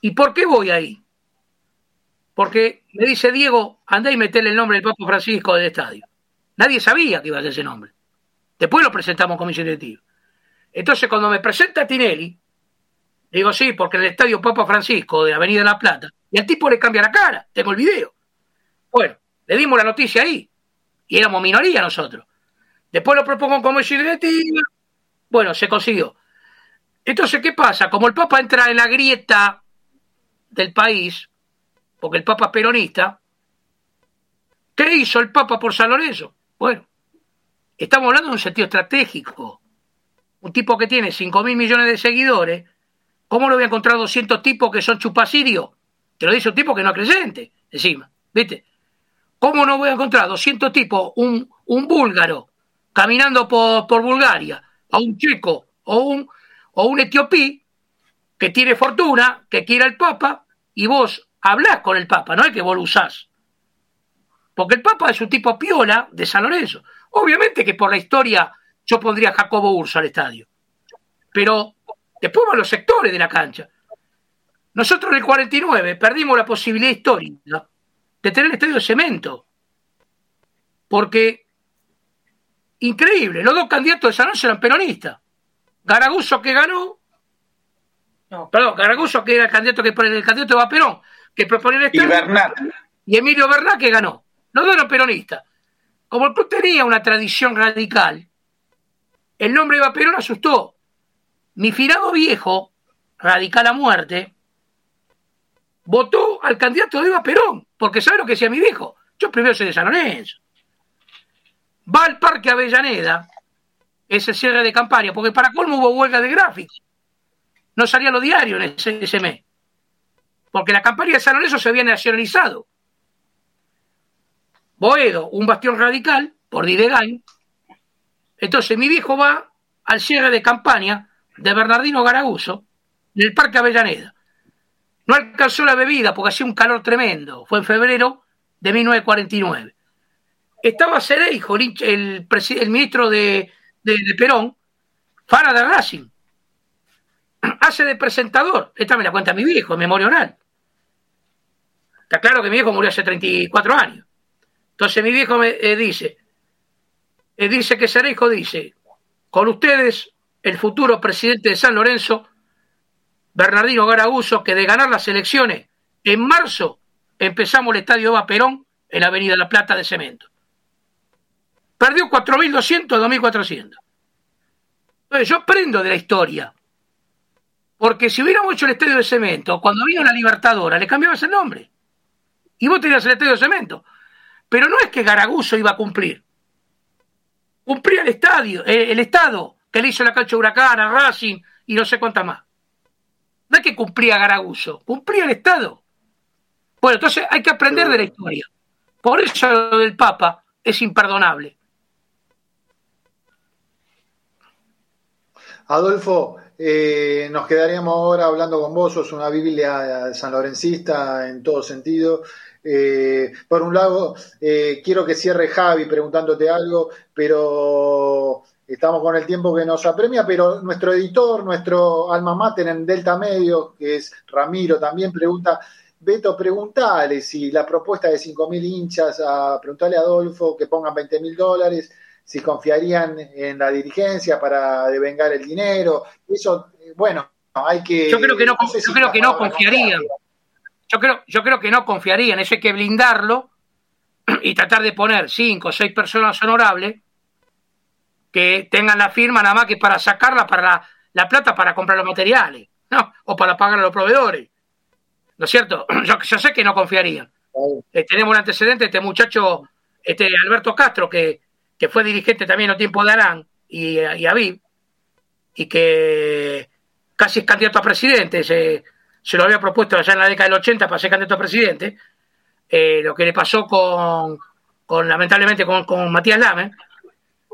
¿y por qué voy ahí? Porque me dice Diego, andá y metele el nombre del Papa Francisco del estadio. Nadie sabía que iba a ser ese nombre. Después lo presentamos como directivo. Entonces, cuando me presenta Tinelli, digo, sí, porque el estadio Papa Francisco de Avenida La Plata, y al tipo le cambia la cara, tengo el video. Bueno, le dimos la noticia ahí, y éramos minoría nosotros. Después lo propongo como directivo, bueno, se consiguió. Entonces, ¿qué pasa? Como el Papa entra en la grieta del país, porque el Papa es peronista, ¿qué hizo el Papa por San Lorenzo? Bueno, estamos hablando de un sentido estratégico. Un tipo que tiene 5 mil millones de seguidores, ¿cómo lo voy a encontrar 200 tipos que son chupasirios? Te lo dice un tipo que no es creyente, encima, ¿viste? ¿Cómo no voy a encontrar 200 tipos, un, un búlgaro, caminando por, por Bulgaria, a un checo o un, o un etiopí que tiene fortuna, que quiera el Papa, y vos hablas con el Papa, no es que vos lo usás. Porque el Papa es un tipo piola de San Lorenzo. Obviamente que por la historia yo pondría a Jacobo Urso al estadio. Pero después van los sectores de la cancha. Nosotros en el 49 perdimos la posibilidad histórica de tener el estadio de cemento. Porque, increíble, los dos candidatos de San Lorenzo eran peronistas. Garaguso que ganó, no, perdón, Garaguso que era el candidato que el candidato de Perón, que proponía el Y Bernat. y Emilio Bernat que ganó. Los dos eran peronistas. Como el club tenía una tradición radical, el nombre de Perón asustó. Mi firado viejo, radical a muerte, votó al candidato de Eva Perón, porque sabe lo que decía mi viejo. Yo primero soy de San Lorenzo. Va al Parque Avellaneda, ese cierre de campaña, porque para colmo hubo huelga de gráficos. No salía lo diario en ese, mes. Porque la campaña de San Lorenzo se había nacionalizado. Boedo, un bastión radical, por Didegain. Entonces mi viejo va al cierre de campaña de Bernardino Garaguso en el Parque Avellaneda. No alcanzó la bebida porque hacía un calor tremendo. Fue en febrero de 1949. Estaba Cereijo, el ministro de, de- Perón, Fara de Racing. Hace de presentador. Esta me la cuenta mi viejo, en memoria oral. Está claro que mi viejo murió hace 34 años. Entonces mi viejo me eh, dice, eh, dice que Cereijo dice, con ustedes el futuro presidente de San Lorenzo, Bernardino Garaguso, que de ganar las elecciones en marzo empezamos el estadio Eva Perón en la Avenida La Plata de Cemento. Perdió 4.200 a 2.400. Entonces yo aprendo de la historia. Porque si hubiéramos hecho el estadio de cemento, cuando vino la Libertadora, le cambiabas el nombre. Y vos tenías el estadio de cemento. Pero no es que Garaguso iba a cumplir. Cumplía el estadio, eh, el Estado, que le hizo la cancha Huracán, a Racing y no sé cuántas más. No es que cumplía Garaguso, cumplía el Estado. Bueno, entonces hay que aprender de la historia. Por eso lo del Papa es imperdonable. Adolfo, eh, nos quedaríamos ahora hablando con vos, sos una Biblia sanlorencista en todo sentido. Eh, por un lado, eh, quiero que cierre Javi preguntándote algo, pero estamos con el tiempo que nos apremia, pero nuestro editor, nuestro alma mater en Delta Medio, que es Ramiro, también pregunta, Beto, preguntale si la propuesta de 5.000 hinchas, a, preguntale a Adolfo que pongan 20.000 dólares, si confiarían en la dirigencia para devengar el dinero. Eso, eh, bueno, hay que... Yo creo que no, sé yo si creo que no confiarían. confiar, Yo creo, yo creo que no confiarían. Eso hay que blindarlo y tratar de poner cinco o seis personas honorables que tengan la firma nada más que para sacarla para la, la plata para comprar los materiales, ¿no? O para pagar a los proveedores. ¿No es cierto? Yo, yo sé que no confiarían. Eh, tenemos un antecedente, este muchacho, este Alberto Castro, que, que fue dirigente también en los tiempos de Arán y, y Aviv, y que casi es candidato a presidente, se, se lo había propuesto allá en la década del 80 para ser candidato a presidente, eh, lo que le pasó con, con lamentablemente con, con Matías Lame,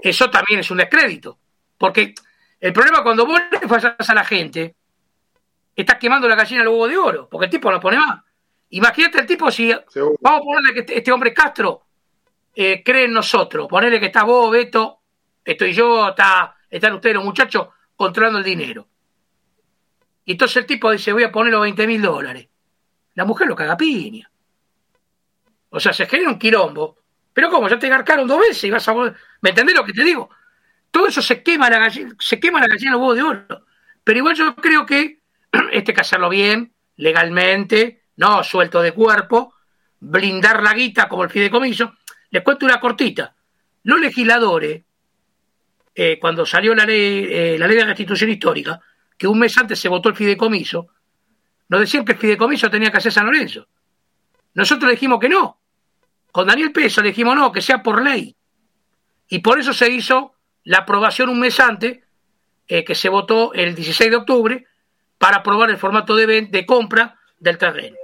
eso también es un descrédito, porque el problema cuando vos le fallas a la gente, estás quemando la gallina al huevo de oro, porque el tipo no pone más. Imagínate el tipo si Seguro. vamos a ponerle que este, este hombre Castro eh, cree en nosotros, ponerle que está vos, Beto, estoy yo, está, están ustedes los muchachos controlando el dinero. Y entonces el tipo dice, voy a poner los 20 mil dólares. La mujer lo caga piña. O sea, se genera un quilombo. Pero ¿cómo? Ya te garcaron dos veces y vas a... ¿Me entendés lo que te digo? Todo eso se quema la gallina, se quema la gallina los huevos de oro. Pero igual yo creo que este hacerlo bien, legalmente, no suelto de cuerpo, blindar la guita como el fideicomiso. Les cuento una cortita. Los legisladores, eh, cuando salió la ley, eh, la ley de restitución histórica, que un mes antes se votó el fideicomiso, nos decían que el fideicomiso tenía que hacer San Lorenzo. Nosotros dijimos que no. Con Daniel Peso le dijimos no, que sea por ley. Y por eso se hizo la aprobación un mes antes, eh, que se votó el 16 de octubre, para aprobar el formato de, de compra del terreno.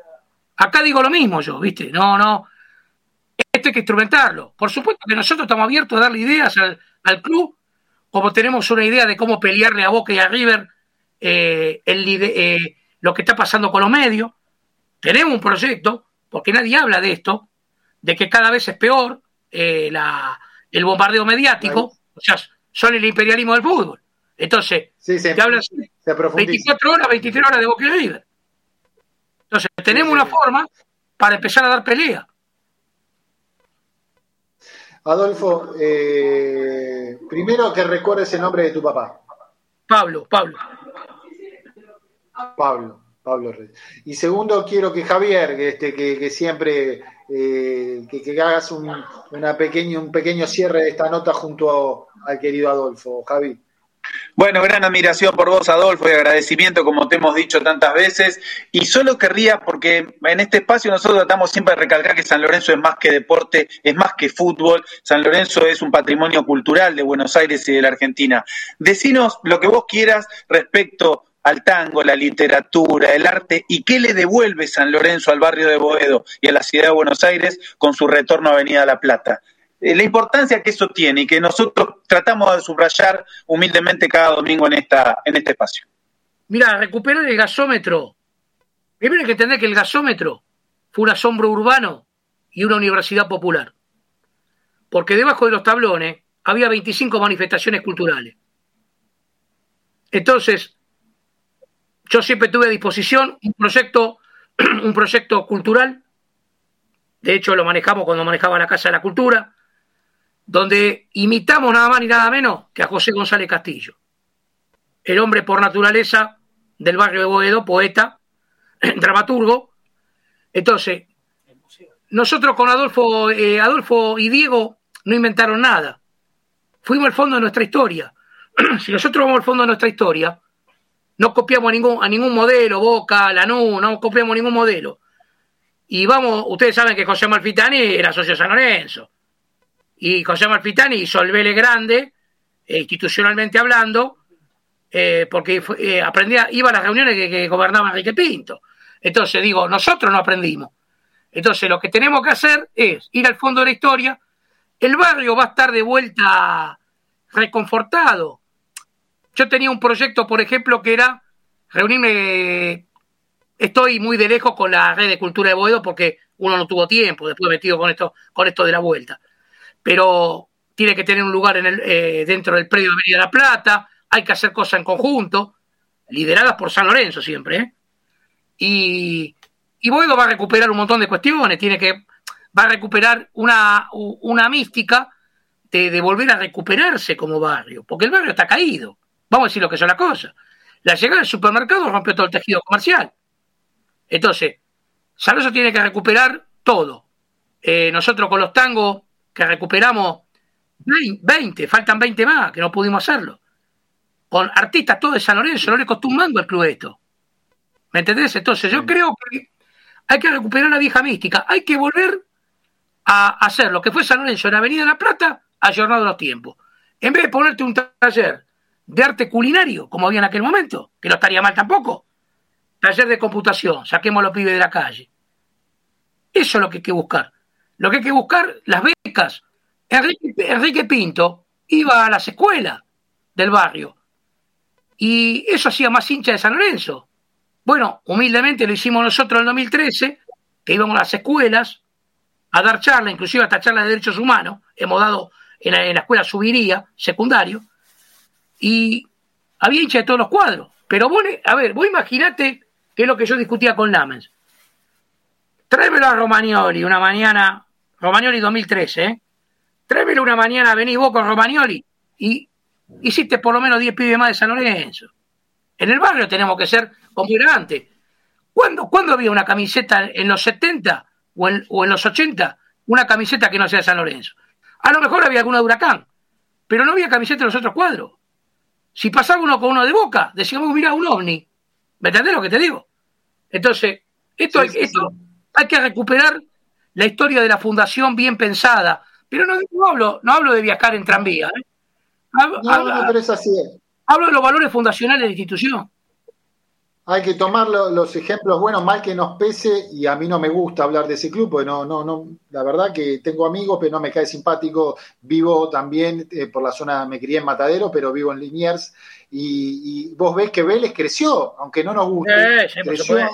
Acá digo lo mismo yo, ¿viste? No, no. Esto hay que instrumentarlo. Por supuesto que nosotros estamos abiertos a darle ideas al, al club, como tenemos una idea de cómo pelearle a Boca y a River eh, el eh, lo que está pasando con los medios. Tenemos un proyecto, porque nadie habla de esto, de que cada vez es peor eh, la, el bombardeo mediático, o sea, son el imperialismo del fútbol. Entonces, Sí, se, te hablan se profundiza. 24 horas, 23 horas de Boca y River. Entonces, tenemos una forma para empezar a dar pelea. Adolfo, eh, primero que recuerdes el nombre de tu papá. Pablo, Pablo. Pablo, Pablo Reyes. Y segundo, quiero que Javier, que, este, que, que siempre eh, que, que hagas un, una pequeño, un pequeño cierre de esta nota junto a- al querido Adolfo. Javi. Bueno, gran admiración por vos, Adolfo, y agradecimiento, como te hemos dicho tantas veces. Y solo querría, porque en este espacio nosotros tratamos siempre de recalcar que San Lorenzo es más que deporte, es más que fútbol. San Lorenzo es un patrimonio cultural de Buenos Aires y de la Argentina. Decinos lo que vos quieras respecto al tango, la literatura, el arte, y qué le devuelve San Lorenzo al barrio de Boedo y a la ciudad de Buenos Aires con su retorno a Avenida La Plata la importancia que eso tiene y que nosotros tratamos de subrayar humildemente cada domingo en, esta, en este espacio. Mira, recuperar el gasómetro. Primero hay que entender que el gasómetro fue un asombro urbano y una universidad popular. Porque debajo de los tablones había 25 manifestaciones culturales. Entonces, yo siempre tuve a disposición un proyecto, un proyecto cultural. De hecho, lo manejamos cuando manejaba la Casa de la Cultura, donde imitamos nada más ni nada menos que a José González Castillo el hombre por naturaleza del barrio de Boedo, poeta, dramaturgo. Entonces, nosotros con Adolfo, eh, Adolfo y Diego no inventaron nada. Fuimos al fondo de nuestra historia. si nosotros vamos al fondo de nuestra historia, no copiamos a ningún, a ningún modelo, Boca, Lanús, no copiamos ningún modelo. Y vamos, ustedes saben que José Malfitani era socio San Lorenzo. Y José Malfitani hizo el Vélez grande, eh, institucionalmente hablando, eh, porque eh, aprendía, iba a las reuniones que, que gobernaba Enrique Pinto. Entonces digo, nosotros no aprendimos. Entonces lo que tenemos que hacer es ir al fondo de la historia. El barrio va a estar de vuelta reconfortado. Yo tenía un proyecto, por ejemplo, que era reunirme. Estoy muy de lejos con la red de cultura de Boedo porque uno no tuvo tiempo, después metido con esto, con esto de la vuelta. Pero tiene que tener un lugar en el, eh, dentro del predio de Avenida La Plata, hay que hacer cosas en conjunto, lideradas por San Lorenzo siempre, ¿eh? Y, y Boedo va a recuperar un montón de cuestiones, tiene que, va a recuperar una, una mística de, de volver a recuperarse como barrio, porque el barrio está caído, vamos a decir lo que son las cosas. La llegada del supermercado rompió todo el tejido comercial. Entonces, San Lorenzo tiene que recuperar todo. Eh, nosotros con los tangos que recuperamos 20, faltan 20 más, que no pudimos hacerlo. Con artistas todos de San Lorenzo, no le costó un mango el club esto. ¿Me entendés? Entonces yo creo que hay que recuperar la vieja mística, hay que volver a hacer lo que fue San Lorenzo en Avenida La Plata, ayornado los tiempos. En vez de ponerte un taller de arte culinario, como había en aquel momento, que no estaría mal tampoco, taller de computación, saquemos a los pibes de la calle. Eso es lo que hay que buscar. Lo que hay que buscar, las becas. Enrique, Pinto iba a las escuelas del barrio y eso hacía más hincha de San Lorenzo. Bueno, humildemente lo hicimos nosotros en el 2013, que íbamos a las escuelas a dar charla, inclusive hasta charla de derechos humanos, hemos dado en la, en la escuela Subiría, secundario, y había hincha de todos los cuadros. Pero vos, a ver, vos imaginate que es lo que yo discutía con Lamens. Tráemelo a Romagnoli una mañana, Romagnoli 2013, ¿eh? Tráemelo una mañana, venís vos con Romagnoli y hiciste por lo menos 10 pibes más de San Lorenzo. En el barrio tenemos que ser como era antes. ¿Cuándo, ¿Cuándo había una camiseta en los 70 o en, o en los 80? Una camiseta que no sea de San Lorenzo. A lo mejor había alguna de Huracán, pero no había camiseta en los otros cuadros. Si pasaba uno con uno de boca, decíamos, mira, un ovni. ¿Me entendés lo que te digo? Entonces, esto, Sí, hay, sí, esto hay que recuperar la historia de la fundación bien pensada. Pero no, no hablo, no hablo de viajar en tranvía. ¿eh? Hablo, No, hablo- no, pero es así. es. hablo de los valores fundacionales de la institución. Hay que tomar lo- los ejemplos buenos, mal que nos pese, y a mí no me gusta hablar de ese club, porque no, no, no, la verdad que tengo amigos, pero no me cae simpático. Vivo también eh, por la zona, me crié en Matadero, pero vivo en Liniers, y, y vos ves que Vélez creció, aunque no nos guste, Eh, sí, creció a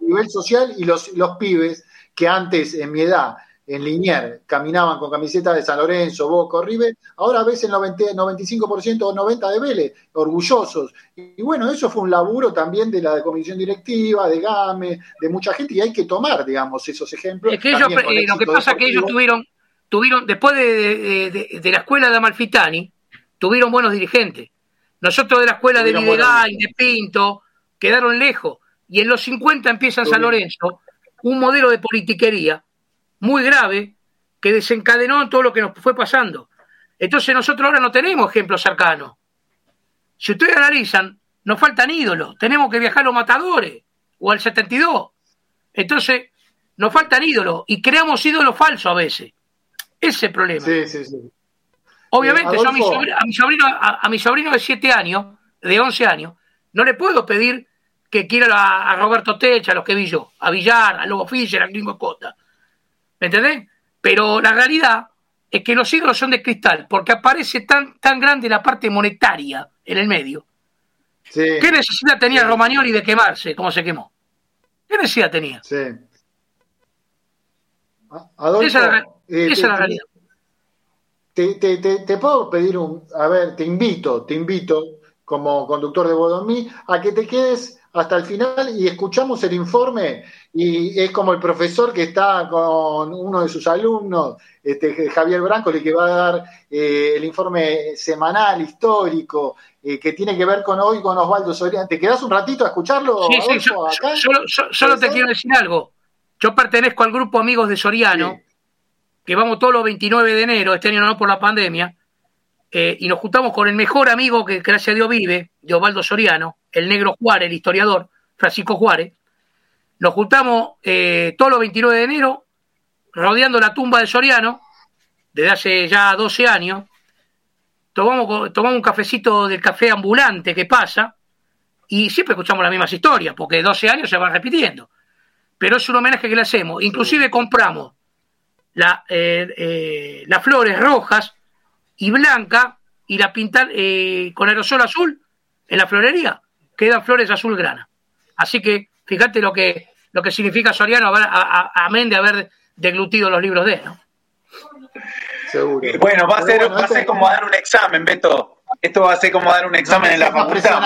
nivel social, y los, los pibes que antes, en mi edad, en Liniers, caminaban con camisetas de San Lorenzo, Boca, River, ahora ves el 90, 95% o 90% de Vélez, orgullosos. Y, bueno, eso fue un laburo también de la comisión directiva, de GAME, de mucha gente, y hay que tomar, digamos, esos ejemplos. Es que ellos, eh, lo que pasa es que ellos tuvieron, tuvieron después de, de- de- de la escuela de Amalfitani, tuvieron buenos dirigentes. Nosotros de la escuela de Videgain, de Pinto, quedaron lejos. Y en los 50 empieza en San Lorenzo un modelo de politiquería muy grave que desencadenó todo lo que nos fue pasando. Entonces nosotros ahora no tenemos ejemplos cercanos. Si ustedes analizan, nos faltan ídolos. Tenemos que viajar a los matadores o al 72. Entonces, nos faltan ídolos y creamos ídolos falsos a veces. Ese es el problema. Sí, sí, sí. Obviamente, yo a mi, sobrino, a, mi sobrino, de 7 años, de 11 años, no le puedo pedir que quiera a, Roberto Techa, a los que vi yo, a Villar, a Lobo Fischer, a Gringo Cota. ¿Me entendés? Pero la realidad es que los ídolos son de cristal, porque aparece tan, tan grande la parte monetaria en el medio. ¿Qué necesidad tenía Romagnoli de quemarse como se quemó? ¿Qué necesidad tenía? Sí. Adolfo, esa es la, eh, realidad. Te, te, te, puedo pedir un. A ver, te invito, te invito, como conductor de Bodomí, a que te quedes hasta el final y escuchamos el informe y es como el profesor que está con uno de sus alumnos, este, Javier Branco, el que va a dar eh, el informe semanal, histórico, eh, que tiene que ver con hoy con Osvaldo Soriano. ¿Te quedas un ratito a escucharlo? Sí, sí, yo, solo te quiero decir algo. Yo pertenezco al grupo Amigos de Soriano, que vamos todos los 29 de enero, este año no por la pandemia, eh, y nos juntamos con el mejor amigo que gracias a Dios vive, de Osvaldo Soriano, el negro Juárez, el historiador, Francisco Juárez. Nos juntamos eh, todos los 29 de enero, rodeando la tumba de Soriano, desde hace ya 12 años. Tomamos, tomamos un cafecito del café ambulante que pasa, y siempre escuchamos las mismas historias, porque 12 años se van repitiendo. Pero es un homenaje que le hacemos. Inclusive compramos la, eh, las flores rojas y blanca y la pintar eh, con aerosol azul en la florería. Quedan flores azul grana. Así que fíjate lo que, lo que significa Soriano, amén de haber deglutido los libros de él. ¿no? Seguro. Bueno, va a ser, va a ser como dar un examen, Beto. Esto va a ser como dar un examen en la facultad.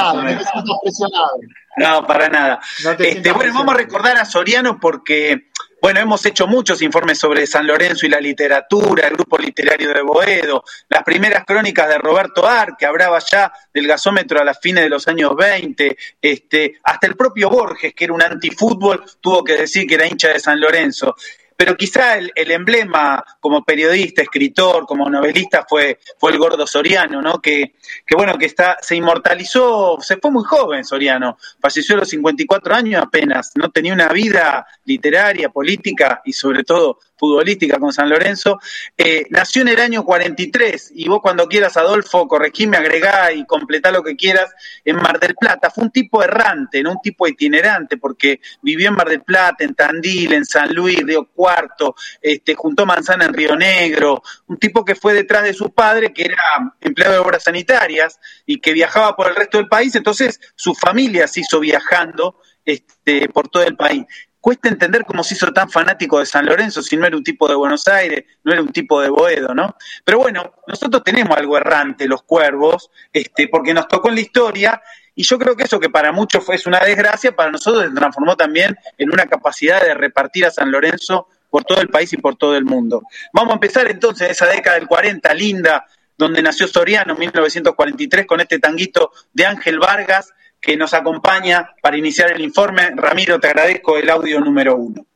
No, para nada. este, bueno, vamos a recordar a Soriano porque bueno, hemos hecho muchos informes sobre San Lorenzo y la literatura, el grupo literario de Boedo, las primeras crónicas de Roberto Ar, que hablaba ya del gasómetro a las fines de los años 20, este, hasta el propio Borges, que era un antifútbol, tuvo que decir que era hincha de San Lorenzo pero quizá el, emblema como periodista, escritor, como novelista fue, fue el gordo Soriano, ¿no? Que, que bueno, que está, se inmortalizó, se fue muy joven Soriano, falleció a los 54 años apenas, no tenía una vida literaria, política y sobre todo futbolística con San Lorenzo. Eh, nació en el año 43 y vos cuando quieras, Adolfo, corregime, agregá y completá lo que quieras, en Mar del Plata. Fue un tipo errante, no un tipo itinerante, porque vivió en Mar del Plata, en Tandil, en San Luis, Río Cuarto, este, juntó manzana en Río Negro, un tipo que fue detrás de su padre, que era empleado de obras sanitarias y que viajaba por el resto del país, entonces su familia se hizo viajando este, por todo el país cuesta entender cómo se hizo tan fanático de San Lorenzo si no era un tipo de Buenos Aires, no era un tipo de Boedo, ¿no? Pero bueno, nosotros tenemos algo errante, los cuervos, este, porque nos tocó en la historia y yo creo que eso que para muchos fue una desgracia, para nosotros se transformó también en una capacidad de repartir a San Lorenzo por todo el país y por todo el mundo. Vamos a empezar entonces esa década del 40, linda, donde nació Soriano en 1943 con este tanguito de Ángel Vargas, que nos acompaña para iniciar el informe. Ramiro, te agradezco el audio número uno.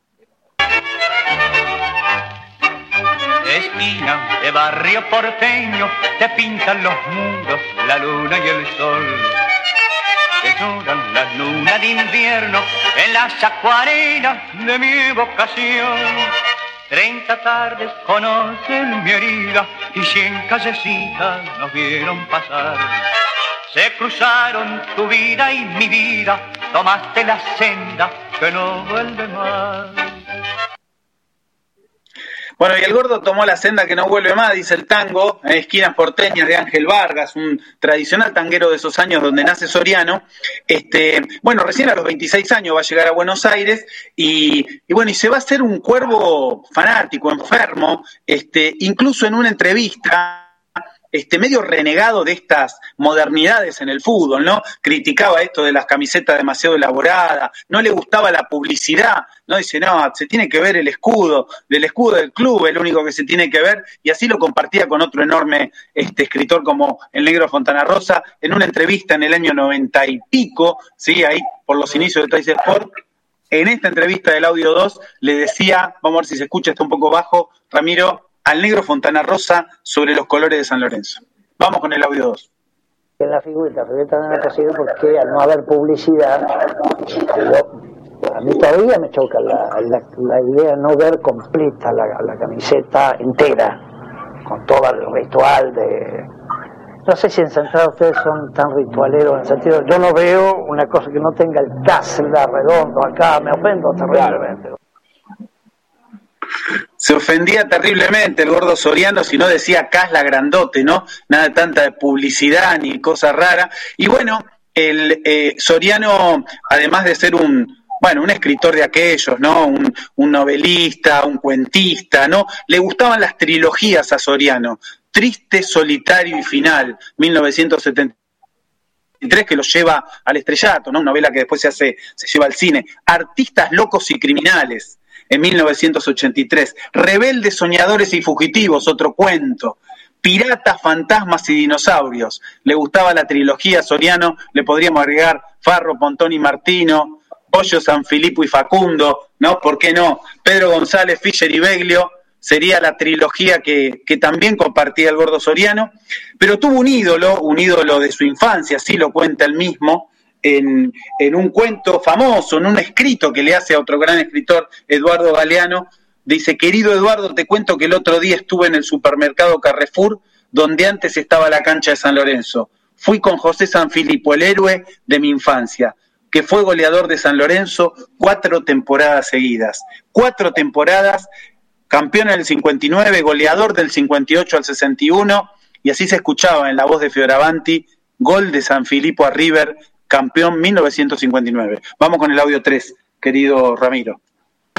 Esquina de barrio porteño, te pintan los muros, la luna y el sol. Te lloran la luna de invierno en las acuarenas de mi vocación. Treinta tardes conocen mi herida y cien callecitas nos vieron pasar se cruzaron tu vida y mi vida, tomaste la senda que no vuelve más. Bueno, y el gordo tomó la senda que no vuelve más, dice el tango, esquinas porteñas de Ángel Vargas, un tradicional tanguero de esos años donde nace Soriano. Este, bueno, recién a los 26 años va a llegar a Buenos Aires y, y bueno, y se va a hacer un cuervo fanático, enfermo, este, incluso en una entrevista este, medio renegado de estas modernidades en el fútbol, ¿no? Criticaba esto de las camisetas demasiado elaboradas, no le gustaba la publicidad, ¿no? Dice, no, se tiene que ver el escudo, del escudo del club, es lo único que se tiene que ver, y así lo compartía con otro enorme este, escritor como el negro Fontana Rosa, en una entrevista en el año noventa y pico, ¿sí? Ahí por los inicios de Trace Sport, en esta entrevista del audio 2 le decía, vamos a ver si se escucha, está un poco bajo, Ramiro, al negro Fontana Rosa sobre los colores de San Lorenzo. Vamos con el audio 2. En la figurita, figurita no ha porque al no haber publicidad, a mí todavía me choca la, idea de no ver completa la, camiseta entera, con todo el ritual de, no sé si en Central ustedes son tan ritualeros en el sentido, yo no veo una cosa que no tenga el la redondo acá, me ofendo terriblemente se ofendía terriblemente el gordo Soriano si no decía Casla grandote, ¿no? Nada tanta de publicidad ni cosa rara. Y bueno, el eh, Soriano, además de ser un, bueno, un escritor de aquellos, ¿no? Un, un, novelista, un cuentista, ¿no? Le gustaban las trilogías a Soriano. Triste, solitario y final, 1973, que lo lleva al estrellato, ¿no? Una novela que después se hace, se lleva al cine. Artistas locos y criminales, en 1983. Rebeldes, soñadores y fugitivos, otro cuento. Piratas, fantasmas y dinosaurios. Le gustaba la trilogía Soriano, le podríamos agregar Farro, Pontón y Martino, Pollo, San Filipo y Facundo, ¿no? ¿Por qué no? Pedro González, Fischer y Beglio, sería la trilogía que, que, también compartía el gordo Soriano, pero tuvo un ídolo, un ídolo de su infancia, así lo cuenta él mismo, en, un cuento famoso, en un escrito que le hace a otro gran escritor, Eduardo Galeano, dice, querido Eduardo, te cuento que el otro día estuve en el supermercado Carrefour, donde antes estaba la cancha de San Lorenzo. Fui con José Sanfilippo, el héroe de mi infancia, que fue goleador de San Lorenzo cuatro temporadas seguidas. Cuatro temporadas, campeón en el 59, goleador del 58 al 61, y así se escuchaba en la voz de Fioravanti, gol de San Filipo a River campeón 1959. Vamos con el audio 3, querido Ramiro.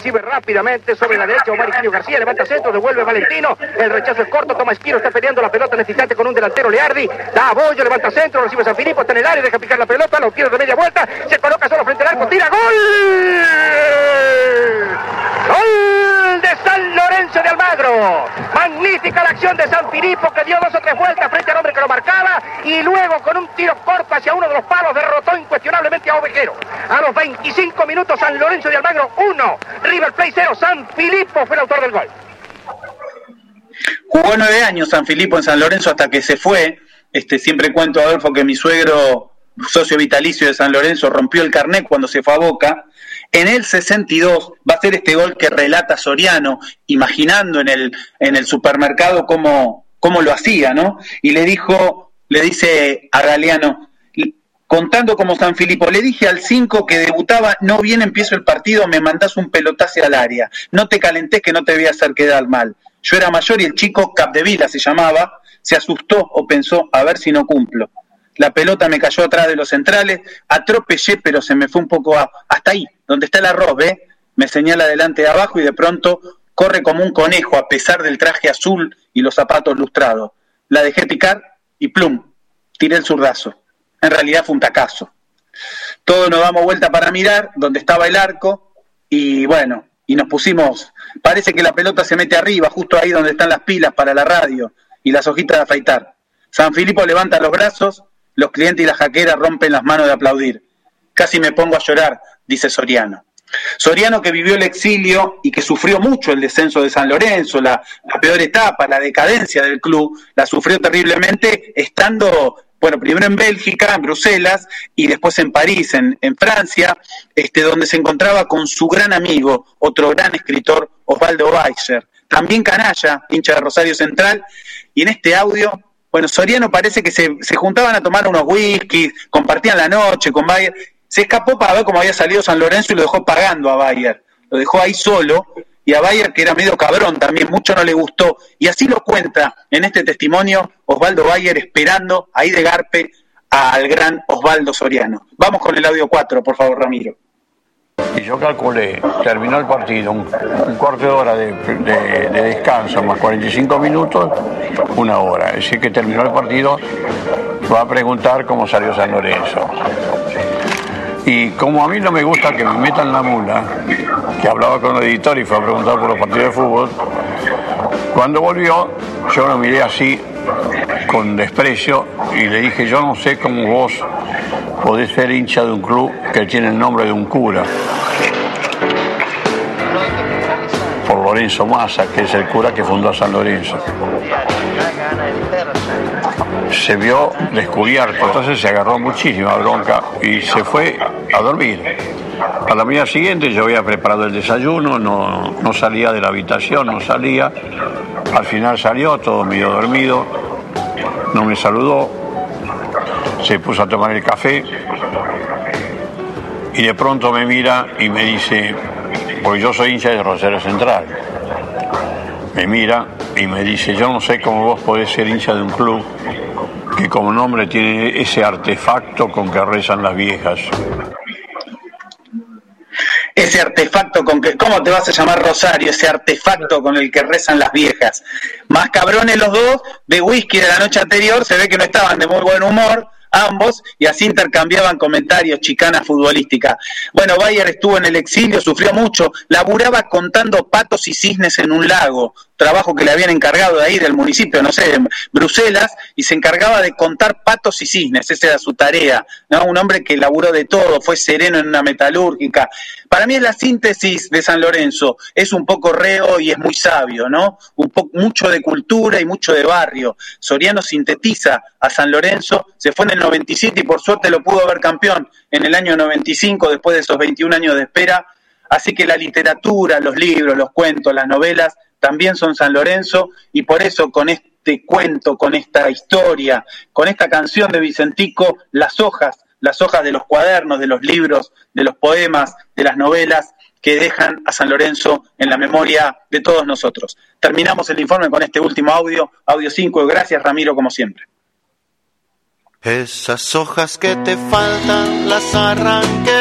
Recibe rápidamente sobre la derecha Omar Iquillo García, levanta centro, devuelve Valentino, el rechazo es corto, toma Esquiro, está peleando la pelota el con un delantero Leardi, da a Bollo, levanta centro, recibe San Filipo, está en el área, deja picar la pelota, lo pierde de media vuelta, se coloca solo frente al arco, tira, gol. Gol de San Lorenzo de Almagro. Magnífica la acción de San Filipo que dio dos o tres vueltas frente al hombre que lo marcaba y luego con un tiro corto hacia uno de los palos derrotó incuestionablemente a Ovejero. A los 25 minutos San Lorenzo de Almagro 1, River Plate 0, San Filipo fue el autor del gol. Jugó nueve años San Filipo en San Lorenzo hasta que se fue. Este, siempre cuento, Adolfo, que mi suegro, socio vitalicio de San Lorenzo, rompió el carnet cuando se fue a Boca en el 62 va a ser este gol que relata Soriano, imaginando en el, en el supermercado cómo, cómo lo hacía, ¿no? Y le dijo, le dice a Galeano, contando como San Filipo, le dije al 5 que debutaba, no bien empiezo el partido, me mandás un pelotazo al área, no te calentés que no te voy a hacer quedar mal. Yo era mayor y el chico Capdevila se llamaba, se asustó o pensó, a ver si no cumplo. La pelota me cayó atrás de los centrales, atropellé, pero se me fue un poco hasta ahí, donde está el arroz, ¿ve? Me señala delante de abajo y de pronto corre como un conejo a pesar del traje azul y los zapatos lustrados. La dejé picar y plum, tiré el zurdazo. En realidad fue un tacazo. Todos nos damos vuelta para mirar dónde estaba el arco y bueno, y nos pusimos, parece que la pelota se mete arriba, justo ahí donde están las pilas para la radio y las hojitas de afeitar. San Filipo levanta los brazos los clientes y las jaqueras rompen las manos de aplaudir. Casi me pongo a llorar, dice Soriano. Soriano que vivió el exilio y que sufrió mucho el descenso de San Lorenzo, la, peor etapa, la decadencia del club, la sufrió terriblemente estando, bueno, primero en Bélgica, en Bruselas, y después en París, en, en Francia, este, donde se encontraba con su gran amigo, otro gran escritor, Osvaldo Weiser, también canalla, hincha de Rosario Central, y en este audio bueno, Soriano parece que se, juntaban a tomar unos whiskies, compartían la noche con Bayer. Se escapó para ver cómo había salido San Lorenzo y lo dejó pagando a Bayer. Lo dejó ahí solo y a Bayer, que era medio cabrón también, mucho no le gustó. Y así lo cuenta en este testimonio Osvaldo Bayer esperando ahí de Garpe al gran Osvaldo Soriano. Vamos con el audio 4, por favor, Ramiro. Y yo calculé, terminó el partido, un, cuarto de hora de, de- de descanso más 45 minutos, una hora. Es decir, que terminó el partido, va a preguntar cómo salió San Lorenzo. Y como a mí no me gusta que me metan la mula, que hablaba con el editor y fue a preguntar por los partidos de fútbol, cuando volvió yo lo miré así con desprecio y le dije, yo no sé cómo vos podés ser hincha de un club que tiene el nombre de un cura. Por Lorenzo Massa, que es el cura que fundó a San Lorenzo. Se vio descubierto, entonces se agarró muchísima bronca y se fue a dormir. A la mañana siguiente yo había preparado el desayuno, no, no salía de la habitación, no salía. Al final salió, todo medio dormido, no me saludó, se puso a tomar el café y de pronto me mira y me dice, porque yo soy hincha de Rosario Central, me mira y me dice, yo no sé cómo vos podés ser hincha de un club que como nombre tiene ese artefacto con que rezan las viejas. Ese artefacto con que, ¿cómo te vas a llamar Rosario? Ese artefacto con el que rezan las viejas. Más cabrones los dos, de whisky de la noche anterior, se ve que no estaban de muy buen humor, ambos, y así intercambiaban comentarios, chicana futbolística. Bueno, Bayer estuvo en el exilio, sufrió mucho, laburaba contando patos y cisnes en un lago, trabajo que le habían encargado de ahí del municipio, no sé, en Bruselas, y se encargaba de contar patos y cisnes, esa era su tarea, ¿no? Un hombre que laburó de todo, fue sereno en una metalúrgica. Para mí es la síntesis de San Lorenzo, es un poco reo y es muy sabio, ¿no? Un po mucho de cultura y mucho de barrio. Soriano sintetiza a San Lorenzo, se fue en el 97 y por suerte lo pudo ver campeón en el año 95 después de esos 21 años de espera. Así que la literatura, los libros, los cuentos, las novelas también son San Lorenzo y por eso con este cuento, con esta historia, con esta canción de Vicentico, las hojas, las hojas de los cuadernos, de los libros, de los poemas, de las novelas que dejan a San Lorenzo en la memoria de todos nosotros. Terminamos el informe con este último audio, audio 5. Gracias Ramiro como siempre. Esas hojas que te faltan las arranqué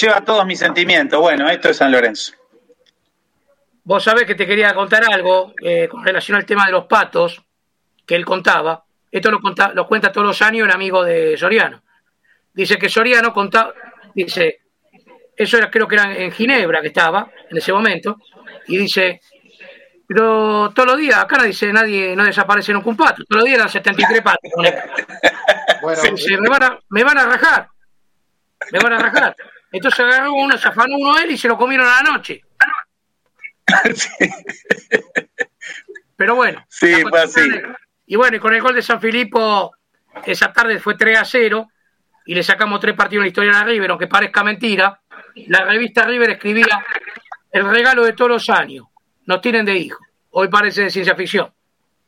lleva todos mis sentimientos. Bueno, esto es San Lorenzo. Vos sabés que te quería contar algo eh, con relación al tema de los patos que él contaba. Esto lo, conta- lo cuenta todos los años el amigo de Soriano. Dice que Soriano contaba, dice, eso era, creo que era en Ginebra que estaba en ese momento, y dice, pero todos los días, acá dice nadie, no desaparece nunca un pato, todos los días eran 73 patos. Dice, me van, a, me van a rajar, me van a rajar. Entonces agarró uno, se afanó uno él y se lo comieron a la noche. Pero bueno. Sí, la fue así. Y bueno, y con el gol de San Filipo, esa tarde fue 3 a 0 y le sacamos tres partidos en la historia a River, aunque parezca mentira. La revista River escribía el regalo de todos los años. Nos tienen de hijo. Hoy parece de ciencia ficción.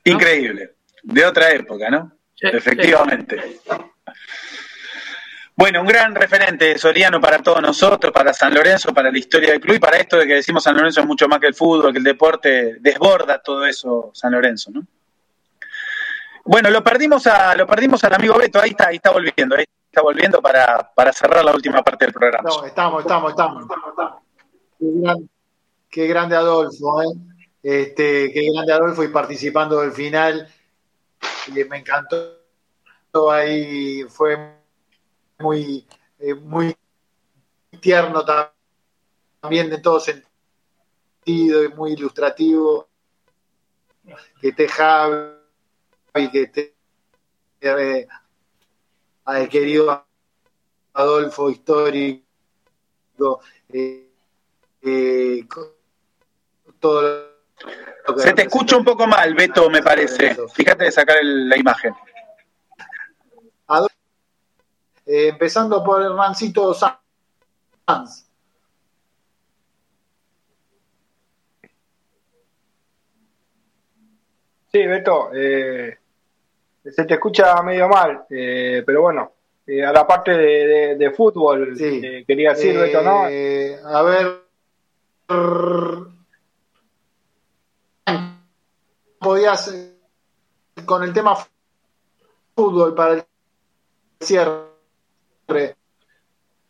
Increíble. De otra época, ¿no? Sí, Efectivamente. Bueno, un gran referente Soriano para todos nosotros, para San Lorenzo, para la historia del club y para esto de que decimos San Lorenzo es mucho más que el fútbol, que el deporte, desborda todo eso San Lorenzo, ¿no? Bueno, lo perdimos a, lo perdimos al amigo Beto, ahí está, ahí está volviendo, ahí está volviendo para, para cerrar la última parte del programa. No, estamos, estamos, estamos. Qué, gran- qué grande Adolfo, ¿eh? Este, qué grande Adolfo y participando del final. Eh, me encantó ahí, fue muy, eh, muy tierno tam- también en todo sentido y muy ilustrativo. Que esté Javi, que esté eh, al querido Adolfo histórico, eh, eh, todo lo que Se te escucha un poco mal, Beto, me parece. Fíjate de sacar el- la imagen. Eh, empezando por Hernancito Sanz. Sí, Beto, eh, se te escucha medio mal, eh, pero bueno, eh, a la parte de, fútbol, eh, quería decir, Beto, ¿no? a ver. Podías, con el tema fútbol para el cierre.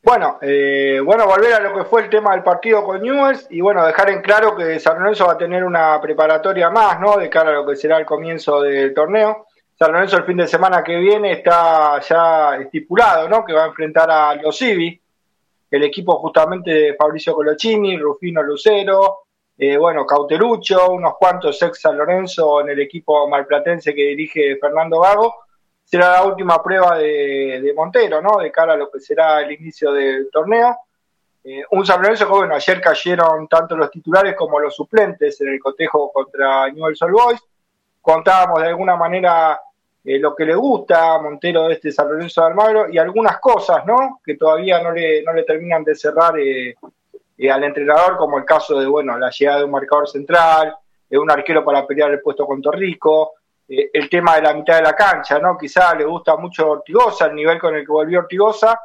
Bueno, eh, bueno, volver a lo que fue el tema del partido con Newell's y bueno, dejar en claro que San Lorenzo va a tener una preparatoria más, ¿no? De cara a lo que será el comienzo del torneo. San Lorenzo el fin de semana que viene está ya estipulado, ¿no? Que va a enfrentar a los Ibi, el equipo justamente de Fabricio Colocini, Rufino Lucero, eh, bueno, Cauterucho, unos cuantos ex San Lorenzo en el equipo malplatense que dirige Fernando Gago será la última prueba de, Montero, ¿no? De cara a lo que será el inicio del torneo. Eh, un San Lorenzo que, bueno, ayer cayeron tanto los titulares como los suplentes en el cotejo contra Newell's Old Boys. Contábamos de alguna manera eh, lo que le gusta a Montero de este San Lorenzo de Almagro y algunas cosas, ¿no? Que todavía no le, no le terminan de cerrar eh, al entrenador, como el caso de, bueno, la llegada de un marcador central, de un arquero para pelear el puesto con Torrico, eh, el tema de la mitad de la cancha, ¿no? Quizá le gusta mucho Ortigosa, el nivel con el que volvió Ortigosa,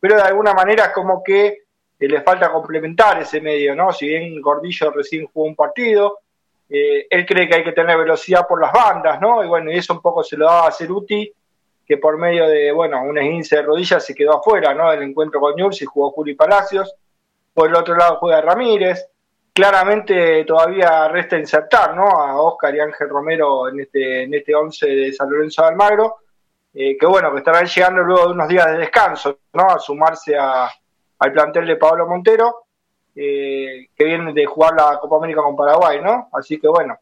pero de alguna manera es como que eh, le falta complementar ese medio, ¿no? Si bien Gordillo recién jugó un partido, eh, él cree que hay que tener velocidad por las bandas, ¿no? Y bueno, y eso un poco se lo daba a Ceruti, que por medio de, bueno, un esguince de rodillas se quedó afuera, ¿no? Del encuentro con Newell's y jugó Juli Palacios. Por el otro lado juega Ramírez. Claramente todavía resta insertar, ¿no? A Oscar y Ángel Romero en este, en este 11 de San Lorenzo de Almagro, eh, que bueno, que estarán llegando luego de unos días de descanso, ¿no? A sumarse a- al plantel de Pablo Montero, eh, que viene de jugar la Copa América con Paraguay, ¿no? Así que bueno,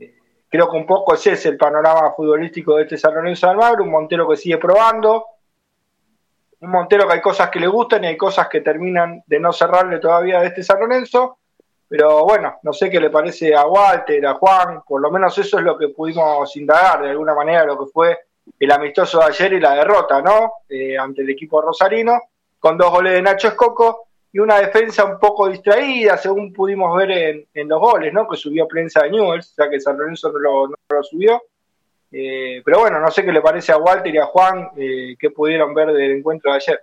eh, creo que un poco ese es el panorama futbolístico de este San Lorenzo de Almagro, un Montero que sigue probando, un Montero que hay cosas que le gustan y hay cosas que terminan de no cerrarle todavía de este San Lorenzo, pero bueno, no sé qué le parece a Walter, a Juan, por lo menos eso es lo que pudimos indagar de alguna manera lo que fue el amistoso de ayer y la derrota, ¿no? Eh, ante el equipo rosarino, con dos goles de Nacho Escoco y una defensa un poco distraída, según pudimos ver en, en los goles, ¿no? Que subió prensa de Newell's, ya que San Lorenzo no lo, subió. Eh, pero bueno, no sé qué le parece a Walter y a Juan, eh, qué pudieron ver del encuentro de ayer.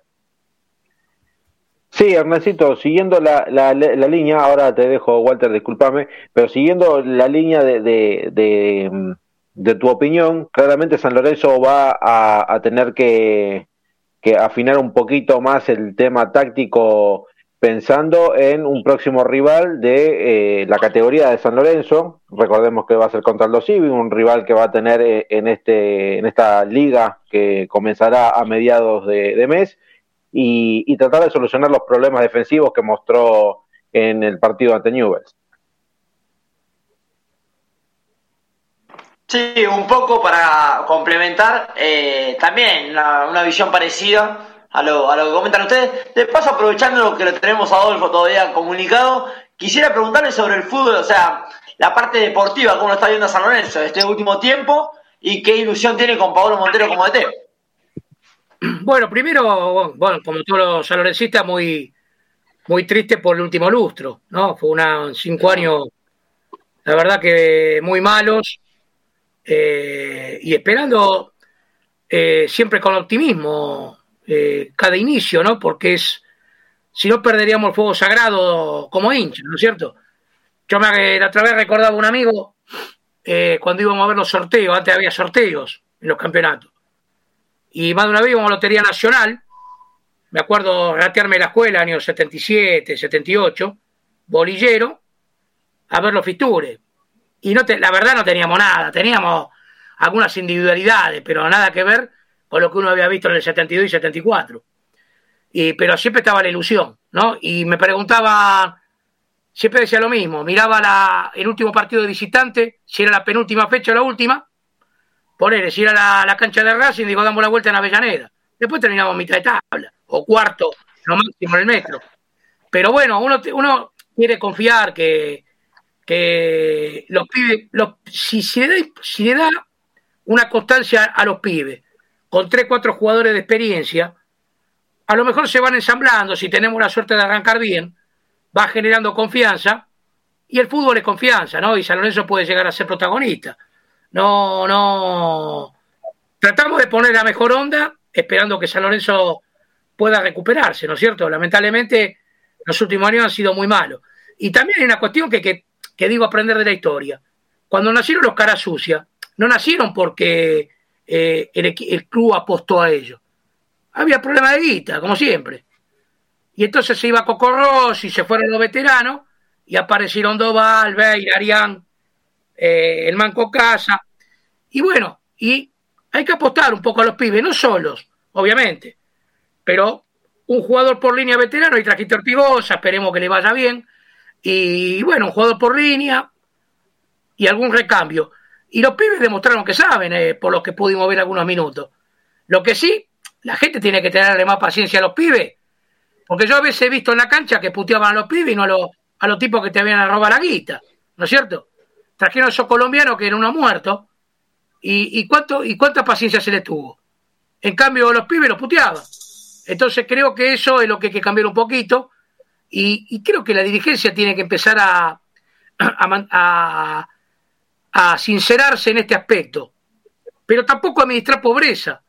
Sí, Ernestito, siguiendo la, la, la línea, ahora te dejo, Walter, discúlpame, pero siguiendo la línea de, de, de, tu opinión, claramente San Lorenzo va a, a tener que, que afinar un poquito más el tema táctico pensando en un próximo rival de eh, la categoría de San Lorenzo. Recordemos que va a ser contra los Civi, un rival que va a tener eh, en, este, en esta liga que comenzará a mediados de mes y, y tratar de solucionar los problemas defensivos que mostró en el partido ante Newell's. Sí, un poco para complementar, eh, también una, visión parecida a lo, a lo que comentan ustedes. De paso, aprovechando que lo tenemos a Adolfo todavía comunicado, quisiera preguntarle sobre el fútbol, o sea, la parte deportiva, cómo lo está viendo San Lorenzo este último tiempo y qué ilusión tiene con Pablo Montero como DT. Bueno, primero, bueno, como todos los salorencistas, muy, muy triste por el último lustro, ¿no? Fue una cinco años, la verdad que muy malos, eh, y esperando eh, siempre con optimismo eh, cada inicio, ¿no? Porque es, si no perderíamos el fuego sagrado como hincha, ¿no es cierto? Yo me, la otra vez recordaba un amigo eh, cuando íbamos a ver los sorteos, antes había sorteos en los campeonatos. Y más de una vez íbamos a Lotería Nacional, me acuerdo ratearme la escuela, años 77, 78, bolillero, a ver los fitures. Y no te, la verdad no teníamos nada, teníamos algunas individualidades, pero nada que ver con lo que uno había visto en el 72 y 74. Y, pero siempre estaba la ilusión, ¿no? Y me preguntaba, siempre decía lo mismo, miraba la, el último partido de visitante, si era la penúltima fecha o la última, poner, si era la, la cancha de Racing, digo, damos la vuelta en Avellaneda. Después terminamos mitad de tabla, o cuarto, lo máximo en el metro. Pero bueno, uno, uno quiere confiar que, que los pibes, los, si, si, le da, si le da una constancia a los pibes, con tres, cuatro jugadores de experiencia, a lo mejor se van ensamblando, si tenemos la suerte de arrancar bien, va generando confianza, y el fútbol es confianza, ¿no? Y San Lorenzo puede llegar a ser protagonista. No, no. Tratamos de poner la mejor onda, esperando que San Lorenzo pueda recuperarse, ¿no es cierto? Lamentablemente, los últimos años han sido muy malos. Y también hay una cuestión que, que, que digo aprender de la historia. Cuando nacieron los caras sucias, no nacieron porque eh, el, el club apostó a ellos. Había problema de guita, como siempre. Y entonces se iba Cocorros y se fueron los veteranos y aparecieron Doval, Bey, Arián, eh, el Manco Casa. Y bueno, y hay que apostar un poco a los pibes, no solos, obviamente, pero un jugador por línea veterano y trajiste Ortigosa, esperemos que le vaya bien. Y bueno, un jugador por línea y algún recambio. Y los pibes demostraron que saben, eh, por lo que pudimos ver algunos minutos. Lo que sí, la gente tiene que tenerle más paciencia a los pibes, porque yo a veces he visto en la cancha que puteaban a los pibes y no a los, a los tipos que te habían a robar la guita, ¿no es cierto? Trajeron esos colombianos que eran unos muertos, y, y, cuánto, y cuánta paciencia se les tuvo. En cambio, los pibes los puteaban. Entonces creo que eso es lo que hay que cambiar un poquito, y, creo que la dirigencia tiene que empezar a, a, a- sincerarse en este aspecto, pero tampoco administrar pobreza,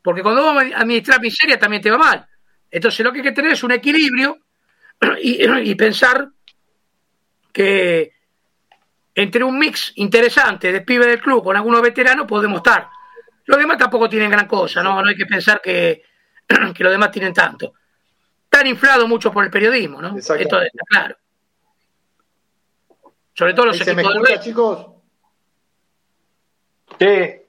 porque cuando vos administrar miseria también te va mal. Entonces lo que hay que tener es un equilibrio y pensar que entre un mix interesante de pibe del club con algunos veteranos podemos estar. Los demás tampoco tienen gran cosa, ¿no? No hay que pensar que, que los demás tienen tanto. Están inflados mucho por el periodismo, ¿no? Esto está claro. Sobre todo los ¿Se me equipos escucha, chicos? Sí.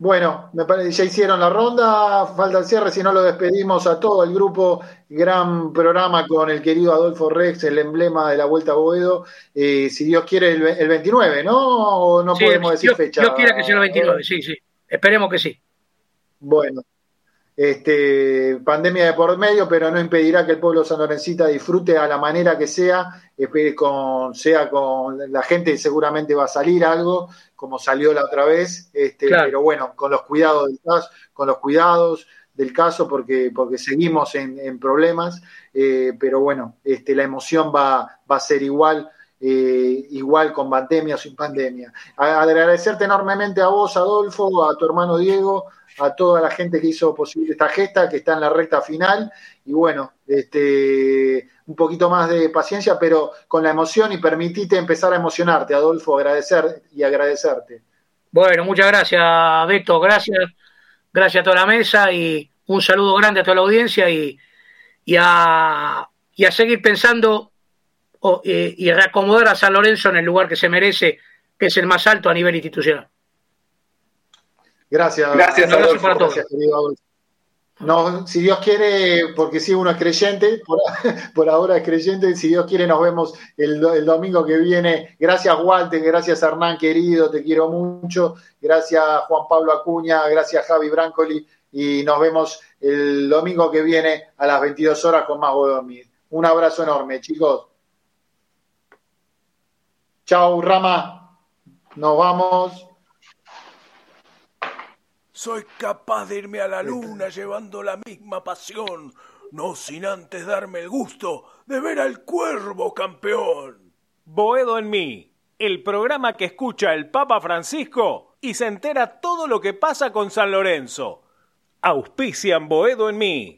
Bueno, me parece ya hicieron la ronda, falta el cierre, si no lo despedimos a todo el grupo, gran programa con el querido Adolfo Rex, el emblema de la Vuelta a Boedo, eh, si Dios quiere el, ve- el 29, ¿no? O no Sí, podemos decir Dios- fecha. Dios quiera que sea el 29, sí, sí. Esperemos que sí. Bueno, este, pandemia de por medio, pero no impedirá que el pueblo sanlorencita disfrute a la manera que sea, con, sea con la gente seguramente va a salir algo, como salió la otra vez, este, Claro. pero bueno, con los cuidados del caso, con los cuidados del caso, porque, porque seguimos en, en problemas, eh, pero bueno, este, la emoción va, va a ser igual. Eh, igual con pandemia o sin pandemia. Agradecerte enormemente a vos, Adolfo, a tu hermano Diego, a toda la gente que hizo posible esta gesta, que está en la recta final. Y bueno, este, un poquito más de paciencia, pero con la emoción y permitite empezar a emocionarte, Adolfo, agradecer y agradecerte. Bueno, muchas gracias, Beto. Gracias. Gracias a toda la mesa y un saludo grande a toda la audiencia y, y, a, y a seguir pensando o- eh, y reacomodar a San Lorenzo en el lugar que se merece, que es el más alto a nivel institucional. Gracias. Gracias, Un abrazo Adolfo. para todos. Gracias, querido Adolfo. No, si Dios quiere, porque si uno es creyente, por, por ahora es creyente, si Dios quiere nos vemos el, el domingo que viene. Gracias Walter, gracias Hernán querido, te quiero mucho. Gracias Juan Pablo Acuña, gracias Javi Brancoli y nos vemos el domingo que viene a las 22 horas con más Dormir. Un abrazo enorme, chicos. Chau, Rama. Nos vamos. Soy capaz de irme a la luna llevando la misma pasión, no sin antes darme el gusto de ver al cuervo campeón. Boedo en mí, el programa que escucha el Papa Francisco y se entera todo lo que pasa con San Lorenzo. Auspician Boedo en mí.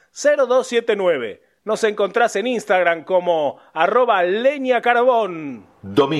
115-332-0279. Nos encontrás en Instagram como arroba leña carbón. Domingo.